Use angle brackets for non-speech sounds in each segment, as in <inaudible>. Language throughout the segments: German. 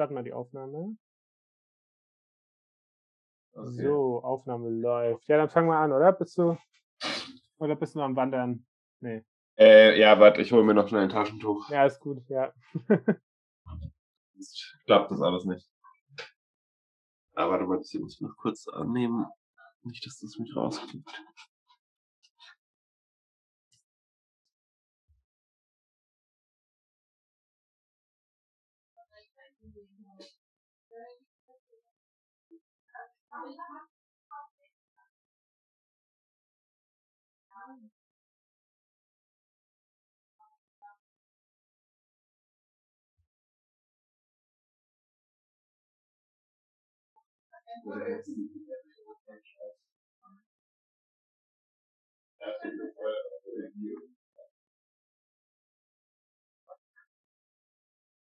starten mal die Aufnahme. Okay. So, Aufnahme läuft. Ja, dann fangen wir an, oder? Bist du, oder bist du noch am Wandern? Nee. Äh, ja, warte, ich hole mir noch schnell ein Taschentuch. Ja, ist gut, ja. <laughs> Jetzt klappt das alles nicht. Aber du mal, ich muss noch kurz annehmen. Nicht, dass das mich rauskriegt.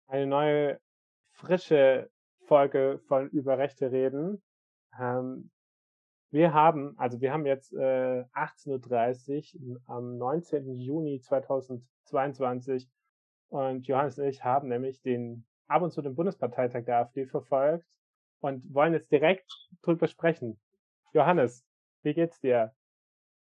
Eine neue frische Folge von Über Rechte reden. Ähm, wir haben, also wir haben jetzt äh, 18.30 Uhr am 19. Juni 2022 und Johannes und ich haben nämlich den ab und zu den Bundesparteitag der AfD verfolgt und wollen jetzt direkt drüber sprechen. Johannes, wie geht's dir?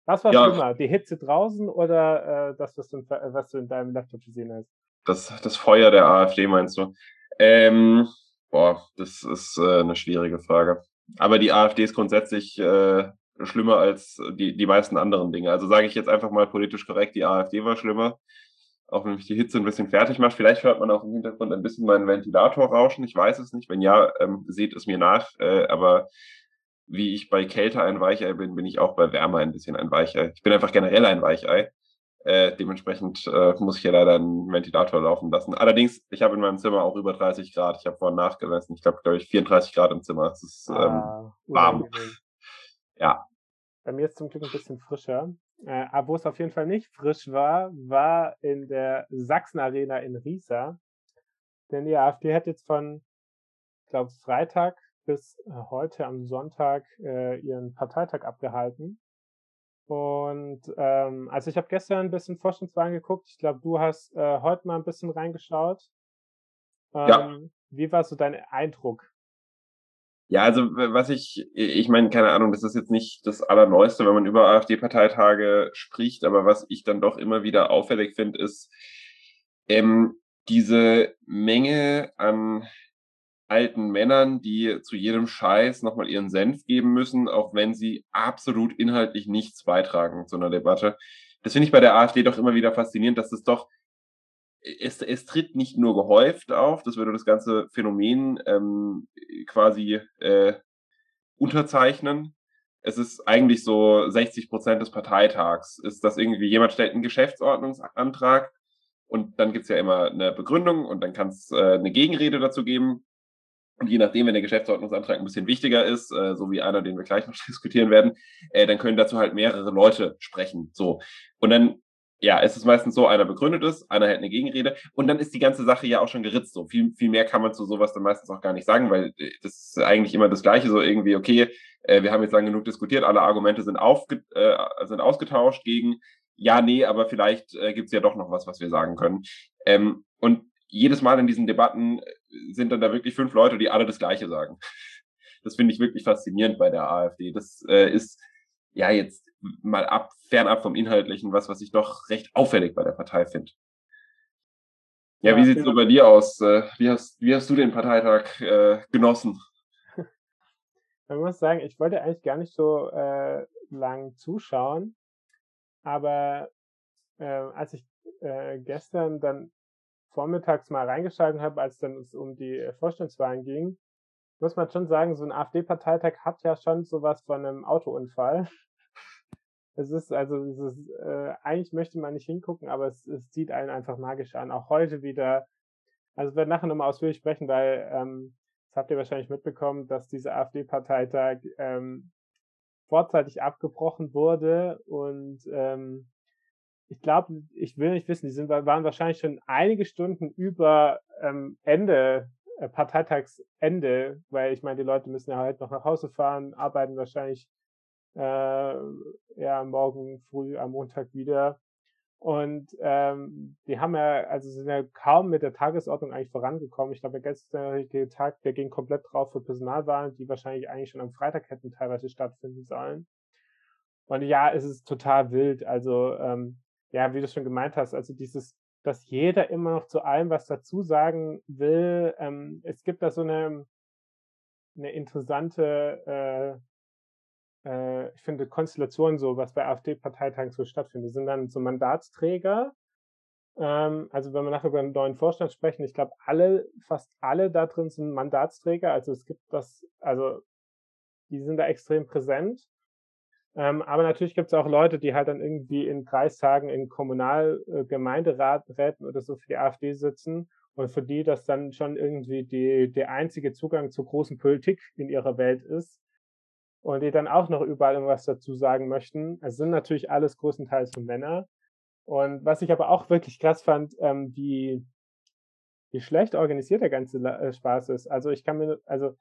Was war ja. schlimmer, die Hitze draußen oder äh, das, was du, in, was du in deinem Laptop gesehen hast? Das, das Feuer der AfD meinst du? Ähm, boah, das ist äh, eine schwierige Frage. Aber die AfD ist grundsätzlich äh, schlimmer als die, die meisten anderen Dinge. Also sage ich jetzt einfach mal politisch korrekt, die AfD war schlimmer. Auch wenn mich die Hitze ein bisschen fertig macht. Vielleicht hört man auch im Hintergrund ein bisschen meinen Ventilator rauschen. Ich weiß es nicht. Wenn ja, ähm, seht es mir nach. Äh, aber wie ich bei Kälte ein Weichei bin, bin ich auch bei Wärme ein bisschen ein Weichei. Ich bin einfach generell ein Weichei. Äh, dementsprechend äh, muss ich hier leider einen Ventilator laufen lassen. Allerdings, ich habe in meinem Zimmer auch über 30 Grad. Ich habe vorhin nachgemessen. Ich glaube, glaube ich, 34 Grad im Zimmer. Es ist ähm, ah, warm. Ja. Bei mir ist zum Glück ein bisschen frischer. Äh, aber wo es auf jeden Fall nicht frisch war, war in der Sachsen Arena in Riesa. Denn die AfD hat jetzt von, ich glaube, Freitag bis äh, heute am Sonntag äh, ihren Parteitag abgehalten. Und ähm, also ich habe gestern ein bisschen Forschungswagen geguckt. Ich glaube, du hast äh, heute mal ein bisschen reingeschaut. Ähm, ja. Wie war so dein Eindruck? Ja, also was ich, ich meine, keine Ahnung, das ist jetzt nicht das Allerneueste, wenn man über AfD-Parteitage spricht, aber was ich dann doch immer wieder auffällig finde, ist ähm, diese Menge an alten Männern, die zu jedem Scheiß nochmal ihren Senf geben müssen, auch wenn sie absolut inhaltlich nichts beitragen zu einer Debatte. Das finde ich bei der AfD doch immer wieder faszinierend, dass es doch, es, es tritt nicht nur gehäuft auf, das würde das ganze Phänomen ähm, quasi äh, unterzeichnen. Es ist eigentlich so 60 Prozent des Parteitags, ist das irgendwie, jemand stellt einen Geschäftsordnungsantrag und dann gibt's ja immer eine Begründung und dann kann es äh, eine Gegenrede dazu geben. Und je nachdem, wenn der Geschäftsordnungsantrag ein bisschen wichtiger ist, äh, so wie einer, den wir gleich noch <laughs> diskutieren werden, äh, dann können dazu halt mehrere Leute sprechen. So. Und dann, ja, ist es meistens so, einer begründet es, einer hält eine Gegenrede und dann ist die ganze Sache ja auch schon geritzt. So viel, viel mehr kann man zu sowas dann meistens auch gar nicht sagen, weil äh, das ist eigentlich immer das Gleiche. So irgendwie, okay, äh, wir haben jetzt lang genug diskutiert, alle Argumente sind, aufge äh, sind ausgetauscht gegen, ja, nee, aber vielleicht äh, gibt es ja doch noch was, was wir sagen können. Ähm, und jedes Mal in diesen Debatten sind dann da wirklich fünf Leute, die alle das Gleiche sagen. Das finde ich wirklich faszinierend bei der AfD. Das äh, ist ja jetzt mal ab, fernab vom Inhaltlichen was, was ich doch recht auffällig bei der Partei finde. Ja, ja, wie sieht's so bei dir aus? Äh, wie hast, wie hast du den Parteitag äh, genossen? <laughs> Man muss sagen, ich wollte eigentlich gar nicht so äh, lang zuschauen, aber äh, als ich äh, gestern dann vormittags mal reingeschaltet habe, als dann es um die äh, Vorstandswahlen ging, muss man schon sagen, so ein AfD-Parteitag hat ja schon sowas von einem Autounfall. <laughs> Es ist also, es ist, äh, eigentlich möchte man nicht hingucken, aber es, es zieht einen einfach magisch an. Auch heute wieder. Also wir werden nachher nochmal ausführlich sprechen, weil ähm, das habt ihr wahrscheinlich mitbekommen, dass dieser AfD-Parteitag ähm, vorzeitig abgebrochen wurde und ähm, ich glaube, ich will nicht wissen, die sind, waren wahrscheinlich schon einige Stunden über ähm, Ende, äh, Parteitagsende, weil ich meine, die Leute müssen ja halt noch nach Hause fahren, arbeiten wahrscheinlich äh, ja morgen früh am Montag wieder. Und ähm, die haben ja, also sind ja kaum mit der Tagesordnung eigentlich vorangekommen. Ich glaube, der gestrige Tag, der ging komplett drauf für Personalwahlen, die wahrscheinlich eigentlich schon am Freitag hätten teilweise stattfinden sollen. Und ja, es ist total wild. Also, ähm, ja, wie du schon gemeint hast, also dieses, dass jeder immer noch zu allem was dazu sagen will. Ähm, es gibt da so eine, eine interessante, äh, äh, ich finde, Konstellation so, was bei AfD-Parteitagen so stattfindet. Die sind dann so Mandatsträger. Ähm, also wenn wir nachher über einen neuen Vorstand sprechen, ich glaube, alle, fast alle da drin sind Mandatsträger. Also es gibt das, also die sind da extrem präsent. Ähm, aber natürlich gibt es auch Leute, die halt dann irgendwie in Kreistagen, in Kommunalgemeinderäten äh, oder so für die AfD sitzen und für die das dann schon irgendwie die, der einzige Zugang zur großen Politik in ihrer Welt ist und die dann auch noch überall irgendwas dazu sagen möchten. Es sind natürlich alles größtenteils so Männer. Und was ich aber auch wirklich krass fand, ähm, wie, wie schlecht organisiert der ganze äh, Spaß ist. Also ich kann mir, also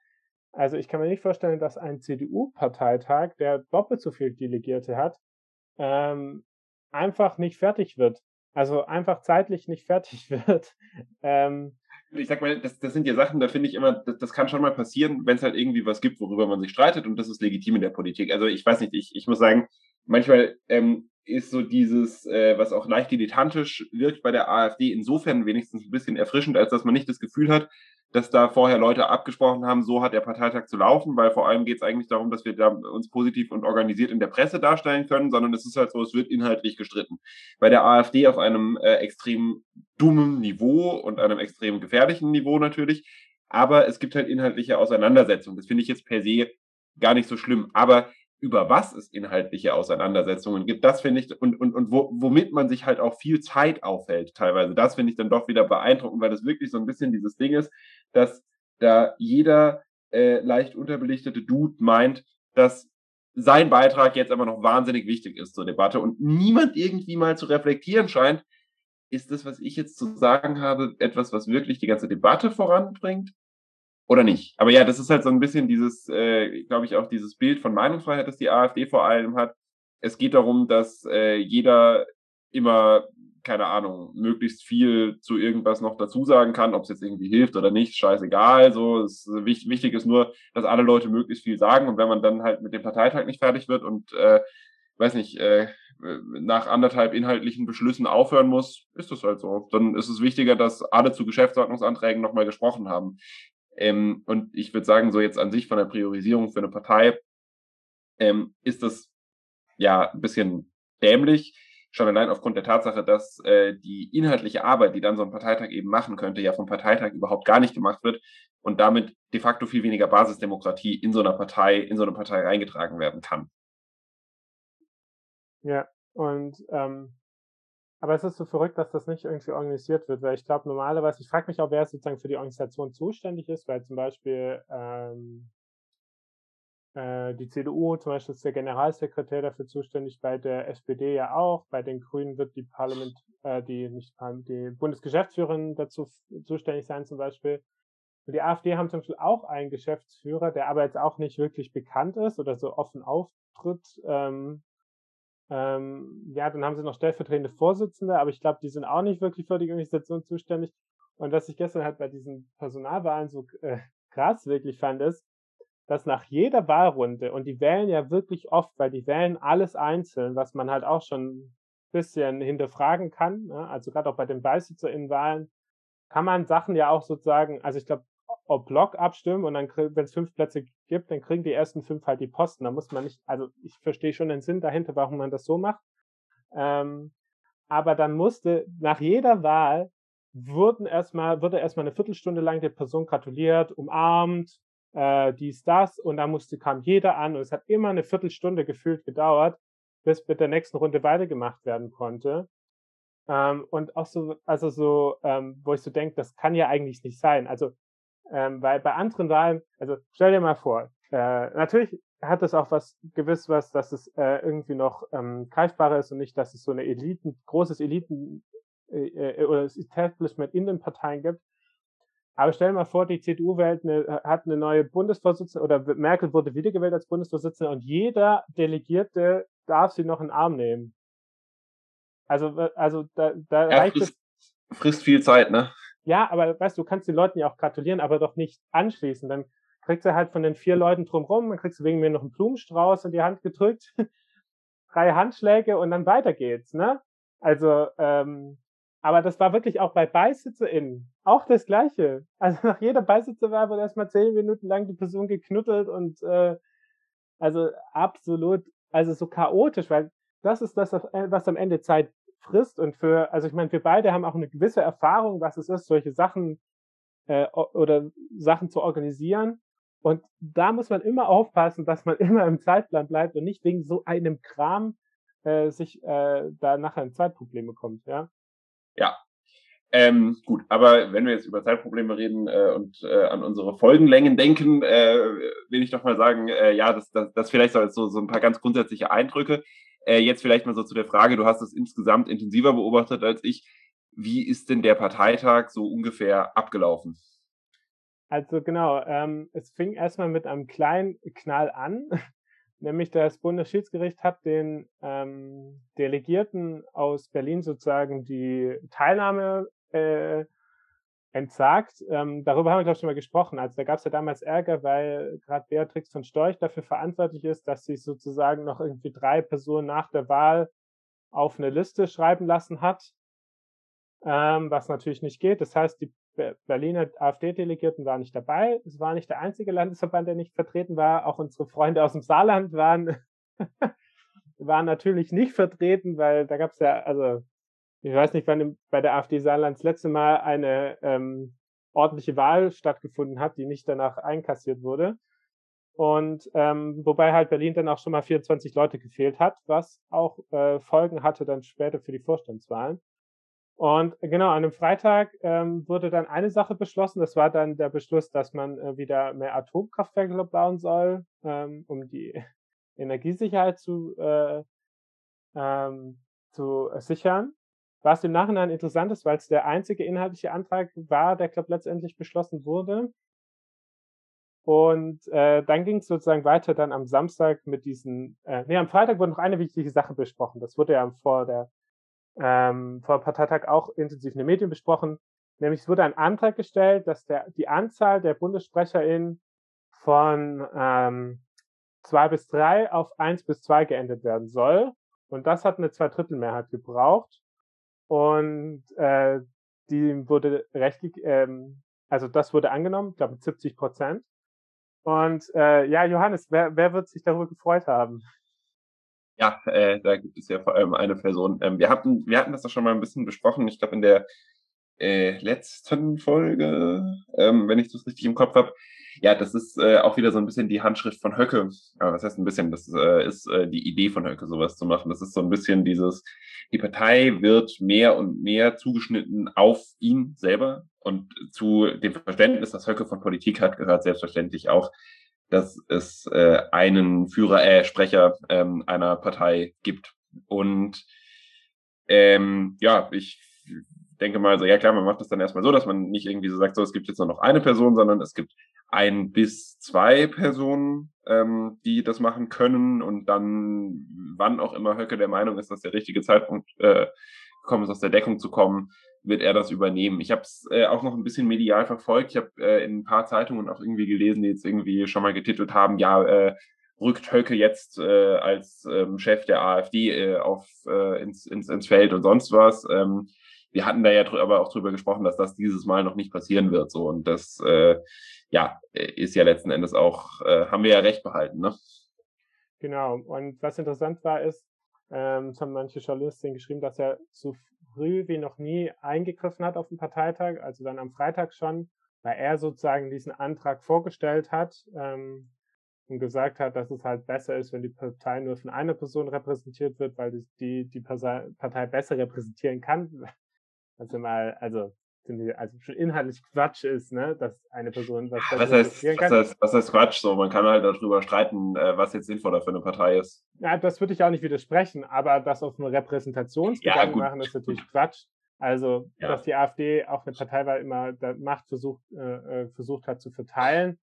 also ich kann mir nicht vorstellen, dass ein CDU-Parteitag, der doppelt so viel Delegierte hat, ähm, einfach nicht fertig wird. Also einfach zeitlich nicht fertig <laughs> wird. ähm, ich sag mal, das, das sind ja Sachen, da finde ich immer, das, das kann schon mal passieren, wenn es halt irgendwie was gibt, worüber man sich streitet und das ist legitim in der Politik. Also ich weiß nicht, ich, ich muss sagen, manchmal ähm, ist so dieses, äh, was auch leicht dilettantisch wirkt bei der AfD, insofern wenigstens ein bisschen erfrischend, als dass man nicht das Gefühl hat, dass da vorher Leute abgesprochen haben, so hat der Parteitag zu laufen, weil vor allem geht es eigentlich darum, dass wir da uns positiv und organisiert in der Presse darstellen können, sondern es ist halt so, es wird inhaltlich gestritten. Bei der AfD auf einem äh, extrem dummen Niveau und einem extrem gefährlichen Niveau natürlich, aber es gibt halt inhaltliche Auseinandersetzungen. Das finde ich jetzt per se gar nicht so schlimm. Aber über was es inhaltliche Auseinandersetzungen gibt, das finde ich, und, und, und wo, womit man sich halt auch viel Zeit aufhält, teilweise, das finde ich dann doch wieder beeindruckend, weil das wirklich so ein bisschen dieses Ding ist, dass da jeder äh, leicht unterbelichtete Dude meint, dass sein Beitrag jetzt aber noch wahnsinnig wichtig ist zur Debatte und niemand irgendwie mal zu reflektieren scheint, ist das, was ich jetzt zu sagen habe, etwas, was wirklich die ganze Debatte voranbringt? Oder nicht. Aber ja, das ist halt so ein bisschen dieses, äh, glaube ich, auch dieses Bild von Meinungsfreiheit, das die AfD vor allem hat. Es geht darum, dass äh, jeder immer, keine Ahnung, möglichst viel zu irgendwas noch dazu sagen kann, ob es jetzt irgendwie hilft oder nicht, scheißegal. So, es, wichtig, wichtig ist nur, dass alle Leute möglichst viel sagen und wenn man dann halt mit dem Parteitag nicht fertig wird und äh, weiß nicht, äh, nach anderthalb inhaltlichen Beschlüssen aufhören muss, ist das halt so. Dann ist es wichtiger, dass alle zu Geschäftsordnungsanträgen nochmal gesprochen haben. Ähm, und ich würde sagen, so jetzt an sich von der Priorisierung für eine Partei ähm, ist das ja ein bisschen dämlich. Schon allein aufgrund der Tatsache, dass äh, die inhaltliche Arbeit, die dann so ein Parteitag eben machen könnte, ja vom Parteitag überhaupt gar nicht gemacht wird und damit de facto viel weniger Basisdemokratie in so einer Partei, in so eine Partei reingetragen werden kann. Ja, und ähm, aber es ist so verrückt, dass das nicht irgendwie organisiert wird, weil ich glaube normalerweise, ich frage mich auch, wer sozusagen für die Organisation zuständig ist, weil zum Beispiel ähm, äh, die CDU zum Beispiel ist der Generalsekretär dafür zuständig, bei der SPD ja auch, bei den Grünen wird die Parlament, äh, die nicht die Bundesgeschäftsführerin dazu zuständig sein zum Beispiel. Und die AfD haben zum Beispiel auch einen Geschäftsführer, der aber jetzt auch nicht wirklich bekannt ist oder so offen auftritt. Ähm, ähm, ja, dann haben sie noch stellvertretende Vorsitzende, aber ich glaube, die sind auch nicht wirklich für die Organisation zuständig. Und was ich gestern halt bei diesen Personalwahlen so äh, krass wirklich fand, ist, dass nach jeder Wahlrunde, und die wählen ja wirklich oft, weil die wählen alles einzeln, was man halt auch schon ein bisschen hinterfragen kann, ne? also gerade auch bei den BeisitzerInnen-Wahlen, kann man Sachen ja auch sozusagen, also ich glaube, ob Block abstimmen und dann, wenn es fünf Plätze gibt, dann kriegen die ersten fünf halt die Posten. Da muss man nicht, also ich verstehe schon den Sinn dahinter, warum man das so macht. Ähm, aber dann musste nach jeder Wahl wurden erstmal, wurde erstmal eine Viertelstunde lang der Person gratuliert, umarmt, äh, dies, das, und dann musste, kam jeder an und es hat immer eine Viertelstunde gefühlt gedauert, bis mit der nächsten Runde weitergemacht werden konnte. Ähm, und auch so, also so, ähm, wo ich so denke, das kann ja eigentlich nicht sein. Also ähm, weil bei anderen Wahlen, also stell dir mal vor, äh, natürlich hat es auch was gewiss was, dass es äh, irgendwie noch ähm, greifbarer ist und nicht, dass es so eine Eliten, großes Eliten äh, äh, oder das Establishment in den Parteien gibt. Aber stell dir mal vor, die CDU wählt eine, hat eine neue Bundesvorsitzende oder Merkel wurde wiedergewählt als Bundesvorsitzende und jeder Delegierte darf sie noch in den Arm nehmen. Also, also da, da ja, reicht frisst, es. Frisst viel Zeit, ne? Ja, aber weißt du, du kannst den Leuten ja auch gratulieren, aber doch nicht anschließen. Dann kriegst du halt von den vier Leuten drumrum, dann kriegst du wegen mir noch einen Blumenstrauß in die Hand gedrückt, <laughs> drei Handschläge und dann weiter geht's, ne? Also, ähm, aber das war wirklich auch bei BeisitzerInnen auch das Gleiche. Also nach jeder Beisitzer wurde erstmal zehn Minuten lang die Person geknuddelt und äh, also absolut, also so chaotisch, weil das ist das, was am Ende Zeit frisst und für, also ich meine, wir beide haben auch eine gewisse Erfahrung, was es ist, solche Sachen äh, oder Sachen zu organisieren. Und da muss man immer aufpassen, dass man <laughs> immer im Zeitplan bleibt und nicht wegen so einem Kram äh, sich äh, da nachher in Zeitprobleme kommt, ja. Ja. Ähm, gut, aber wenn wir jetzt über Zeitprobleme reden äh, und äh, an unsere Folgenlängen denken, äh, will ich doch mal sagen, äh, ja, das, das, das vielleicht so, so ein paar ganz grundsätzliche Eindrücke. Äh, jetzt vielleicht mal so zu der Frage, du hast es insgesamt intensiver beobachtet als ich. Wie ist denn der Parteitag so ungefähr abgelaufen? Also genau, ähm, es fing erstmal mit einem kleinen Knall an, <laughs> nämlich das Bundesschiedsgericht hat den ähm, Delegierten aus Berlin sozusagen die Teilnahme äh, entsagt. Ähm, darüber haben wir, glaube ich, schon mal gesprochen. Also da gab es ja damals Ärger, weil gerade Beatrix von Storch dafür verantwortlich ist, dass sie sozusagen noch irgendwie drei Personen nach der Wahl auf eine Liste schreiben lassen hat, ähm, was natürlich nicht geht. Das heißt, die Berliner AfD-Delegierten waren nicht dabei. Es war nicht der einzige Landesverband, der nicht vertreten war. Auch unsere Freunde aus dem Saarland waren, <laughs> waren natürlich nicht vertreten, weil da gab es ja, also ich weiß nicht, wann bei der AfD Saarland das letzte Mal eine ähm, ordentliche Wahl stattgefunden hat, die nicht danach einkassiert wurde. Und ähm, wobei halt Berlin dann auch schon mal 24 Leute gefehlt hat, was auch äh, Folgen hatte dann später für die Vorstandswahlen. Und genau, an einem Freitag ähm, wurde dann eine Sache beschlossen. Das war dann der Beschluss, dass man äh, wieder mehr Atomkraftwerke bauen soll, ähm, um die <laughs> Energiesicherheit zu, äh, ähm, zu sichern. Was im Nachhinein interessant ist, weil es der einzige inhaltliche Antrag war, der, glaube letztendlich beschlossen wurde. Und äh, dann ging es sozusagen weiter dann am Samstag mit diesen, äh, nee, am Freitag wurde noch eine wichtige Sache besprochen. Das wurde ja vor der ähm, vor Parteitag auch intensiv in den Medien besprochen. Nämlich es wurde ein Antrag gestellt, dass der, die Anzahl der BundessprecherInnen von ähm, zwei bis drei auf eins bis zwei geändert werden soll. Und das hat eine Zweidrittelmehrheit gebraucht. Und äh, die wurde rechtlich, ähm, also das wurde angenommen, ich glaube mit 70 Prozent. Und äh, ja, Johannes, wer, wer wird sich darüber gefreut haben? Ja, äh, da gibt es ja vor allem eine Person. Ähm, wir hatten, wir hatten das doch schon mal ein bisschen besprochen. Ich glaube in der äh, letzten Folge, ähm, wenn ich das richtig im Kopf habe. Ja, das ist äh, auch wieder so ein bisschen die Handschrift von Höcke. Aber was heißt ein bisschen? Das äh, ist äh, die Idee von Höcke, sowas zu machen. Das ist so ein bisschen dieses, die Partei wird mehr und mehr zugeschnitten auf ihn selber. Und zu dem Verständnis, das Höcke von Politik hat, gehört selbstverständlich auch dass es äh, einen Führer, äh, Sprecher ähm, einer Partei gibt. Und ähm, ja, ich denke mal so, ja klar, man macht das dann erstmal so, dass man nicht irgendwie so sagt, so, es gibt jetzt nur noch eine Person, sondern es gibt ein bis zwei Personen, ähm, die das machen können und dann, wann auch immer Höcke der Meinung ist, dass der richtige Zeitpunkt äh, gekommen ist, aus der Deckung zu kommen, wird er das übernehmen. Ich habe es äh, auch noch ein bisschen medial verfolgt. Ich habe äh, in ein paar Zeitungen auch irgendwie gelesen, die jetzt irgendwie schon mal getitelt haben, ja, äh, rückt Höcke jetzt äh, als ähm, Chef der AfD äh, auf, äh, ins, ins, ins Feld und sonst was. Ähm, wir hatten da ja aber auch drüber gesprochen, dass das dieses Mal noch nicht passieren wird. So und das äh, ja ist ja letzten Endes auch äh, haben wir ja recht behalten, ne? Genau. Und was interessant war, ist, ähm, es haben manche Journalisten geschrieben, dass er so früh wie noch nie eingegriffen hat auf den Parteitag, also dann am Freitag schon, weil er sozusagen diesen Antrag vorgestellt hat ähm, und gesagt hat, dass es halt besser ist, wenn die Partei nur von einer Person repräsentiert wird, weil die die Partei besser repräsentieren kann. Also mal, also also schon inhaltlich Quatsch ist, ne, dass eine Person was, was heißt, was heißt, was heißt Quatsch? So, man kann halt darüber streiten, äh, was jetzt sinnvoller für eine Partei ist. Ja, das würde ich auch nicht widersprechen, aber das auf eine Repräsentationsgedanken ja, machen, ist natürlich Quatsch. Also, ja. dass die AfD auch eine Partei war, immer Macht versucht, äh, äh, versucht hat zu verteilen.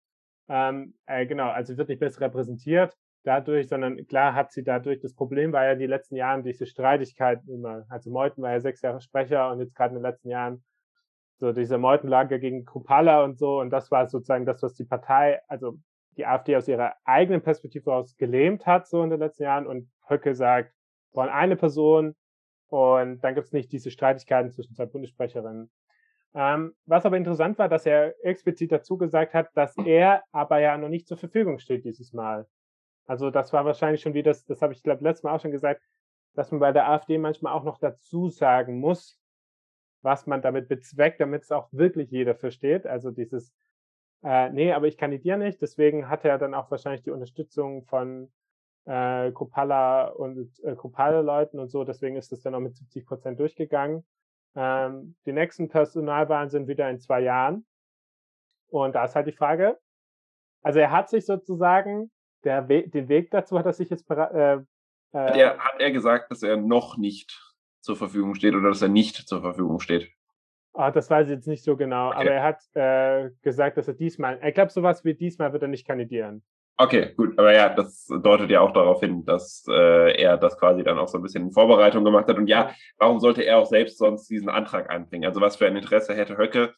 Ähm, äh, genau, also wird nicht besser repräsentiert. Dadurch, sondern klar hat sie dadurch, das Problem war ja die letzten Jahren diese Streitigkeiten immer. Also Meuthen war ja sechs Jahre Sprecher und jetzt gerade in den letzten Jahren so diese Meutenlager gegen Krupalla und so und das war sozusagen das, was die Partei, also die AfD aus ihrer eigenen Perspektive aus gelähmt hat, so in den letzten Jahren und Höcke sagt, wir wollen eine Person und dann gibt es nicht diese Streitigkeiten zwischen zwei Bundessprecherinnen. Ähm, was aber interessant war, dass er explizit dazu gesagt hat, dass er aber ja noch nicht zur Verfügung steht dieses Mal. Also das war wahrscheinlich schon wie das, das habe ich glaube letztes Mal auch schon gesagt, dass man bei der AfD manchmal auch noch dazu sagen muss, was man damit bezweckt, damit es auch wirklich jeder versteht. Also dieses, äh, nee, aber ich kandidiere nicht. Deswegen hat er dann auch wahrscheinlich die Unterstützung von äh, Kropala und äh, Kropala-Leuten und so. Deswegen ist es dann auch mit 70 Prozent durchgegangen. Ähm, die nächsten Personalwahlen sind wieder in zwei Jahren. Und da ist halt die Frage, also er hat sich sozusagen, der We den Weg dazu hat er sich jetzt äh, äh, hat, er, hat er gesagt, dass er noch nicht zur Verfügung steht oder dass er nicht zur Verfügung steht? Ah, das weiß ich jetzt nicht so genau, okay. aber er hat äh, gesagt, dass er diesmal, ich glaube, sowas wie diesmal wird er nicht kandidieren. Okay, gut, aber ja, das deutet ja auch darauf hin, dass äh, er das quasi dann auch so ein bisschen in Vorbereitung gemacht hat. Und ja, warum sollte er auch selbst sonst diesen Antrag einbringen? Also was für ein Interesse hätte Höcke, äh,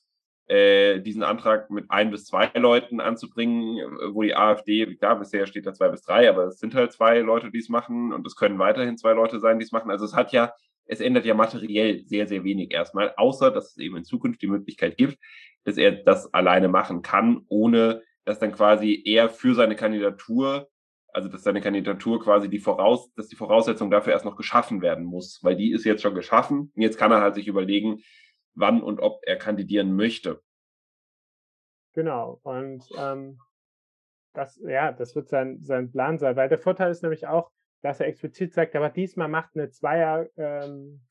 diesen Antrag mit ein bis zwei Leuten anzubringen, wo die AfD, klar, bisher steht da zwei bis drei, aber es sind halt zwei Leute, die es machen und es können weiterhin zwei Leute sein, die es machen. Also es hat ja, es ändert ja materiell sehr, sehr wenig erstmal, außer dass es eben in Zukunft die Möglichkeit gibt, dass er das alleine machen kann, ohne dass dann quasi er für seine Kandidatur, also dass seine Kandidatur quasi die Voraus, dass die Voraussetzung dafür erst noch geschaffen werden muss, weil die ist jetzt schon geschaffen. Und jetzt kann er halt sich überlegen, wann und ob er kandidieren möchte. Genau. Und ähm, das, ja, das wird sein, sein Plan sein, weil der Vorteil ist nämlich auch, dass er explizit sagt, aber diesmal macht eine Zweier, ähm,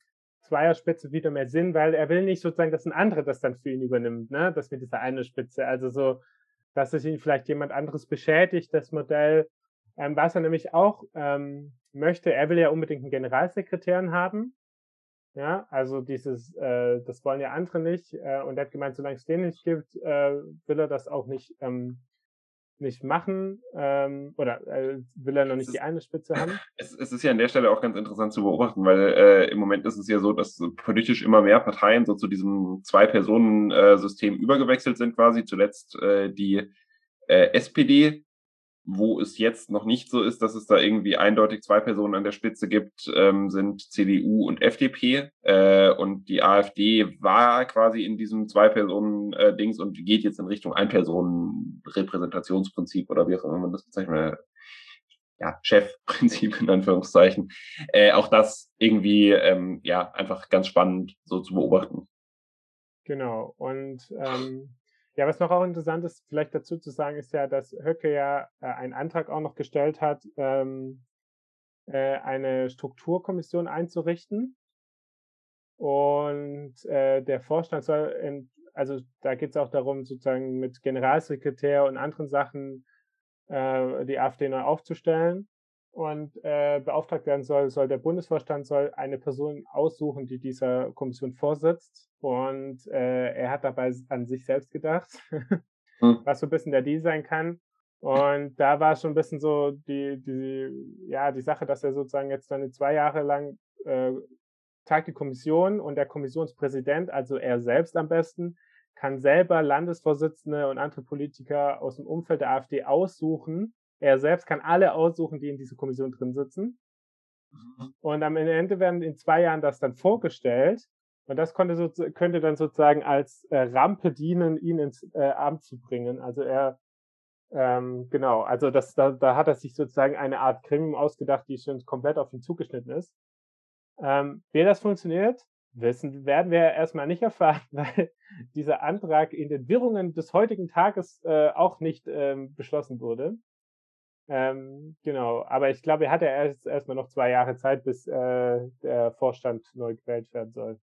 Zweierspitze wieder mehr Sinn, weil er will nicht sozusagen, dass ein anderer das dann für ihn übernimmt, ne? Das mit dieser eine Spitze. Also so, dass es ihn vielleicht jemand anderes beschädigt, das Modell. Ähm, was er nämlich auch ähm, möchte, er will ja unbedingt einen Generalsekretär haben. Ja, also dieses, äh, das wollen ja andere nicht. Äh, und er hat gemeint, solange es den nicht gibt, äh, will er das auch nicht ähm, nicht machen ähm, oder äh, will er noch nicht ist, die eine Spitze haben? <laughs> Es, es, ist ja an der Stelle auch ganz interessant zu beobachten, weil äh, im Moment ist es ja so, dass politisch immer mehr Parteien so zu diesem Zwei-Personen-System übergewechselt sind quasi. Zuletzt äh, die äh, SPD, wo es jetzt noch nicht so ist, dass es da irgendwie eindeutig zwei Personen an der Spitze gibt, ähm, sind CDU und FDP. Äh, und die AfD war quasi in diesem Zwei-Personen-Dings und geht jetzt in Richtung Ein-Personen-Repräsentationsprinzip oder wie auch immer man das bezeichnet. Ja, Chefprinzip in Anführungszeichen. Äh, auch das irgendwie ähm, ja einfach ganz spannend so zu beobachten. Genau. Und ähm, ja, was noch auch interessant ist, vielleicht dazu zu sagen, ist ja, dass Höcke ja äh, einen Antrag auch noch gestellt hat, ähm, äh, eine Strukturkommission einzurichten. Und äh, der Vorstand soll, in, also da geht es auch darum, sozusagen mit Generalsekretär und anderen Sachen äh, die AfD neu aufzustellen und äh, beauftragt werden soll, soll der Bundesvorstand soll eine Person aussuchen, die dieser Kommission vorsitzt. Und äh, er hat dabei an sich selbst gedacht, <laughs> hm. was so ein bisschen der Deal sein kann. Und da war schon ein bisschen so die, die, ja, die Sache, dass er sozusagen jetzt dann zwei Jahre lang äh, tagt die Kommission und der Kommissionspräsident, also er selbst am besten, kann selber Landesvorsitzende und andere Politiker aus dem Umfeld der AfD aussuchen, er selbst kann alle aussuchen, die in dieser Kommission drin sitzen. Mhm. Und am Ende werden in zwei Jahren das dann vorgestellt. Und das konnte so, könnte dann sozusagen als äh, Rampe dienen, ihn ins äh, Amt zu bringen. Also er, ähm, genau, also das, da, da hat er sich sozusagen eine Art Gremium ausgedacht, die schon komplett auf ihn zugeschnitten ist. Ähm, wie das funktioniert, wissen, werden wir erstmal nicht erfahren, <laughs> weil dieser Antrag in den Wirrungen des heutigen Tages äh, auch nicht ähm, beschlossen wurde. Ähm, genau, aber ich glaube, er hat ja erst erstmal noch zwei Jahre Zeit, bis äh, der Vorstand neu gewählt werden soll.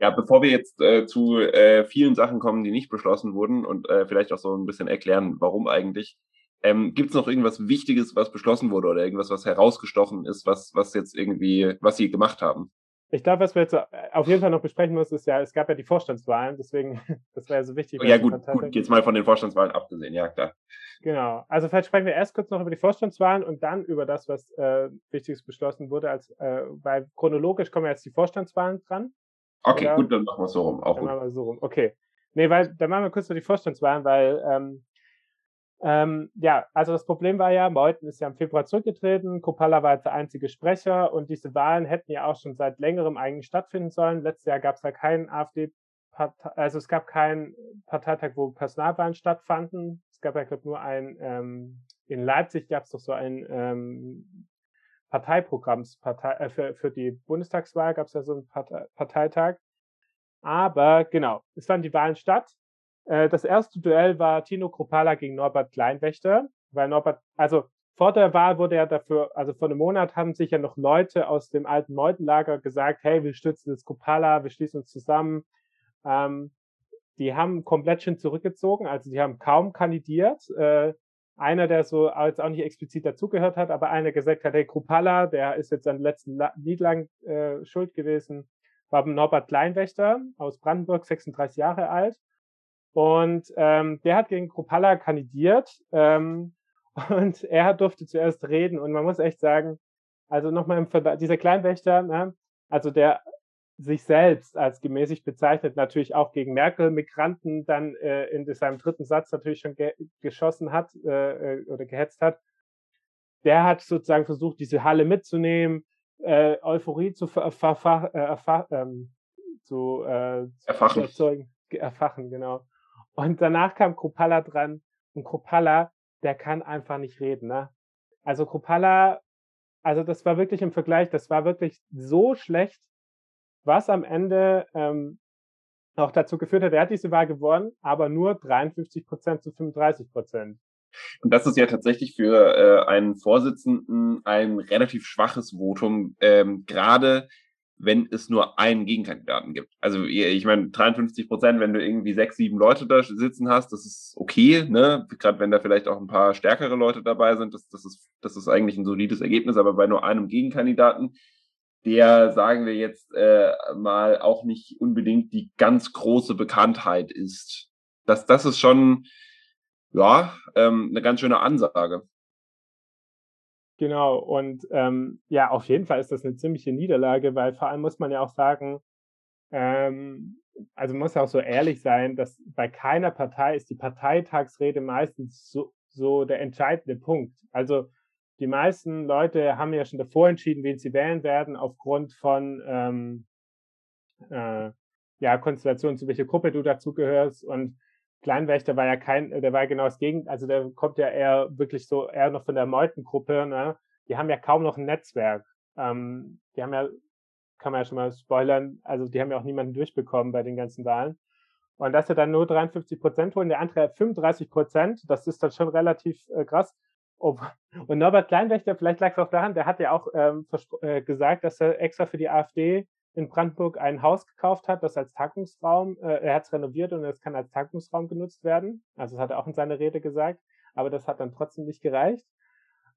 Ja, bevor wir jetzt äh, zu äh, vielen Sachen kommen, die nicht beschlossen wurden und äh, vielleicht auch so ein bisschen erklären, warum eigentlich, ähm, gibt es noch irgendwas Wichtiges, was beschlossen wurde oder irgendwas, was herausgestochen ist, was, was jetzt irgendwie, was Sie gemacht haben? Ich glaube, was wir jetzt auf jeden Fall noch besprechen müssen, ist ja, es gab ja die Vorstandswahlen, deswegen, <laughs> das wäre ja so wichtig. Oh, ja, gut, gut, jetzt mal von den Vorstandswahlen abgesehen, ja, klar. Genau. Also vielleicht sprechen wir erst kurz noch über die Vorstandswahlen und dann über das, was äh, Wichtiges beschlossen wurde, als, äh, weil chronologisch kommen jetzt die Vorstandswahlen dran. Okay, Oder? gut, dann machen wir es so rum. Auch dann gut. machen wir so rum. Okay. Nee, weil, dann machen wir kurz über die Vorstandswahlen, weil ähm, ähm, ja, also das Problem war ja, Meuthen ist ja im Februar zurückgetreten, Kopalla war jetzt der einzige Sprecher und diese Wahlen hätten ja auch schon seit längerem eigentlich stattfinden sollen. Letztes Jahr gab es ja keinen AfD, also es gab keinen Parteitag, wo Personalwahlen stattfanden. Es gab ja, glaube nur ein, ähm, in Leipzig gab es doch so ein ähm, Parteiprogrammspartei, äh, für, für die Bundestagswahl gab es ja so einen Parteitag. Aber genau, es fanden die Wahlen statt äh, das erste Duell war Tino Kropala gegen Norbert Kleinwächter, weil Norbert, also vor der Wahl wurde er dafür, also vor einem Monat haben sich ja noch Leute aus dem alten Meutenlager gesagt, hey, wir stützen das Kropala, wir schließen uns zusammen. Ähm, die haben komplett schon zurückgezogen, also die haben kaum kandidiert. Äh, einer, der so als auch nicht explizit dazugehört hat, aber einer gesagt hat, hey, Kropala, der ist jetzt an letzten Niederlagen äh, schuld gewesen, war Norbert Kleinwächter aus Brandenburg, 36 Jahre alt. Und ähm, der hat gegen Kropalla kandidiert ähm, <laughs> und er durfte zuerst reden. Und man muss echt sagen, also nochmal im Vergleich, dieser Kleinwächter, ne, also der sich selbst als gemäßigt bezeichnet, natürlich auch gegen Merkel Migranten dann äh, in seinem dritten Satz natürlich schon ge geschossen hat äh, äh oder gehetzt hat. Der hat sozusagen versucht, diese Halle mitzunehmen, äh, Euphorie zu, äh, ähm, zu, äh, erfachen. zu erzeugen, erfachen, genau. Und danach kam Kropala dran und Kropala, der kann einfach nicht reden. Ne? Also Kropala, also das war wirklich im Vergleich, das war wirklich so schlecht, was am Ende ähm, auch dazu geführt hat, er hat diese Wahl gewonnen, aber nur 53 Prozent zu 35 Prozent. Und das ist ja tatsächlich für äh, einen Vorsitzenden ein relativ schwaches Votum, ähm, gerade wenn es nur einen Gegenkandidaten gibt. Also ich meine, 53 Prozent, wenn du irgendwie sechs, sieben Leute da sitzen hast, das ist okay, ne? Gerade wenn da vielleicht auch ein paar stärkere Leute dabei sind, das, das, ist, das ist eigentlich ein solides Ergebnis, aber bei nur einem Gegenkandidaten, der, sagen wir jetzt äh, mal, auch nicht unbedingt die ganz große Bekanntheit ist. Das, das ist schon, ja, ähm, eine ganz schöne Ansage. Genau, und ähm, ja, auf jeden Fall ist das eine ziemliche Niederlage, weil vor allem muss man ja auch sagen, ähm, also man muss ja auch so ehrlich sein, dass bei keiner Partei ist die Parteitagsrede meistens so, so der entscheidende Punkt. Also die meisten Leute haben ja schon davor entschieden, wen sie wählen werden, aufgrund von ähm, äh, ja, Konstellation, zu welcher Gruppe du dazugehörst. Und Kleinwächter war ja kein, der war ja genau das Gegenteil, also der kommt ja eher wirklich so, eher noch von der Meutengruppe, ne? Die haben ja kaum noch ein Netzwerk. Ähm, die haben ja, kann man ja schon mal spoilern, also die haben ja auch niemanden durchbekommen bei den ganzen Wahlen. Und dass er dann nur 53 Prozent holen, der andere 35 Prozent, das ist dann schon relativ äh, krass. Und Norbert Kleinwächter, vielleicht lag es auch daran, der hat ja auch ähm, äh, gesagt, dass er extra für die AfD in Brandenburg ein Haus gekauft hat, das als Tagungsraum, äh, er hat es renoviert und es kann als Tagungsraum genutzt werden. Also das hat er auch in seiner Rede gesagt, aber das hat dann trotzdem nicht gereicht.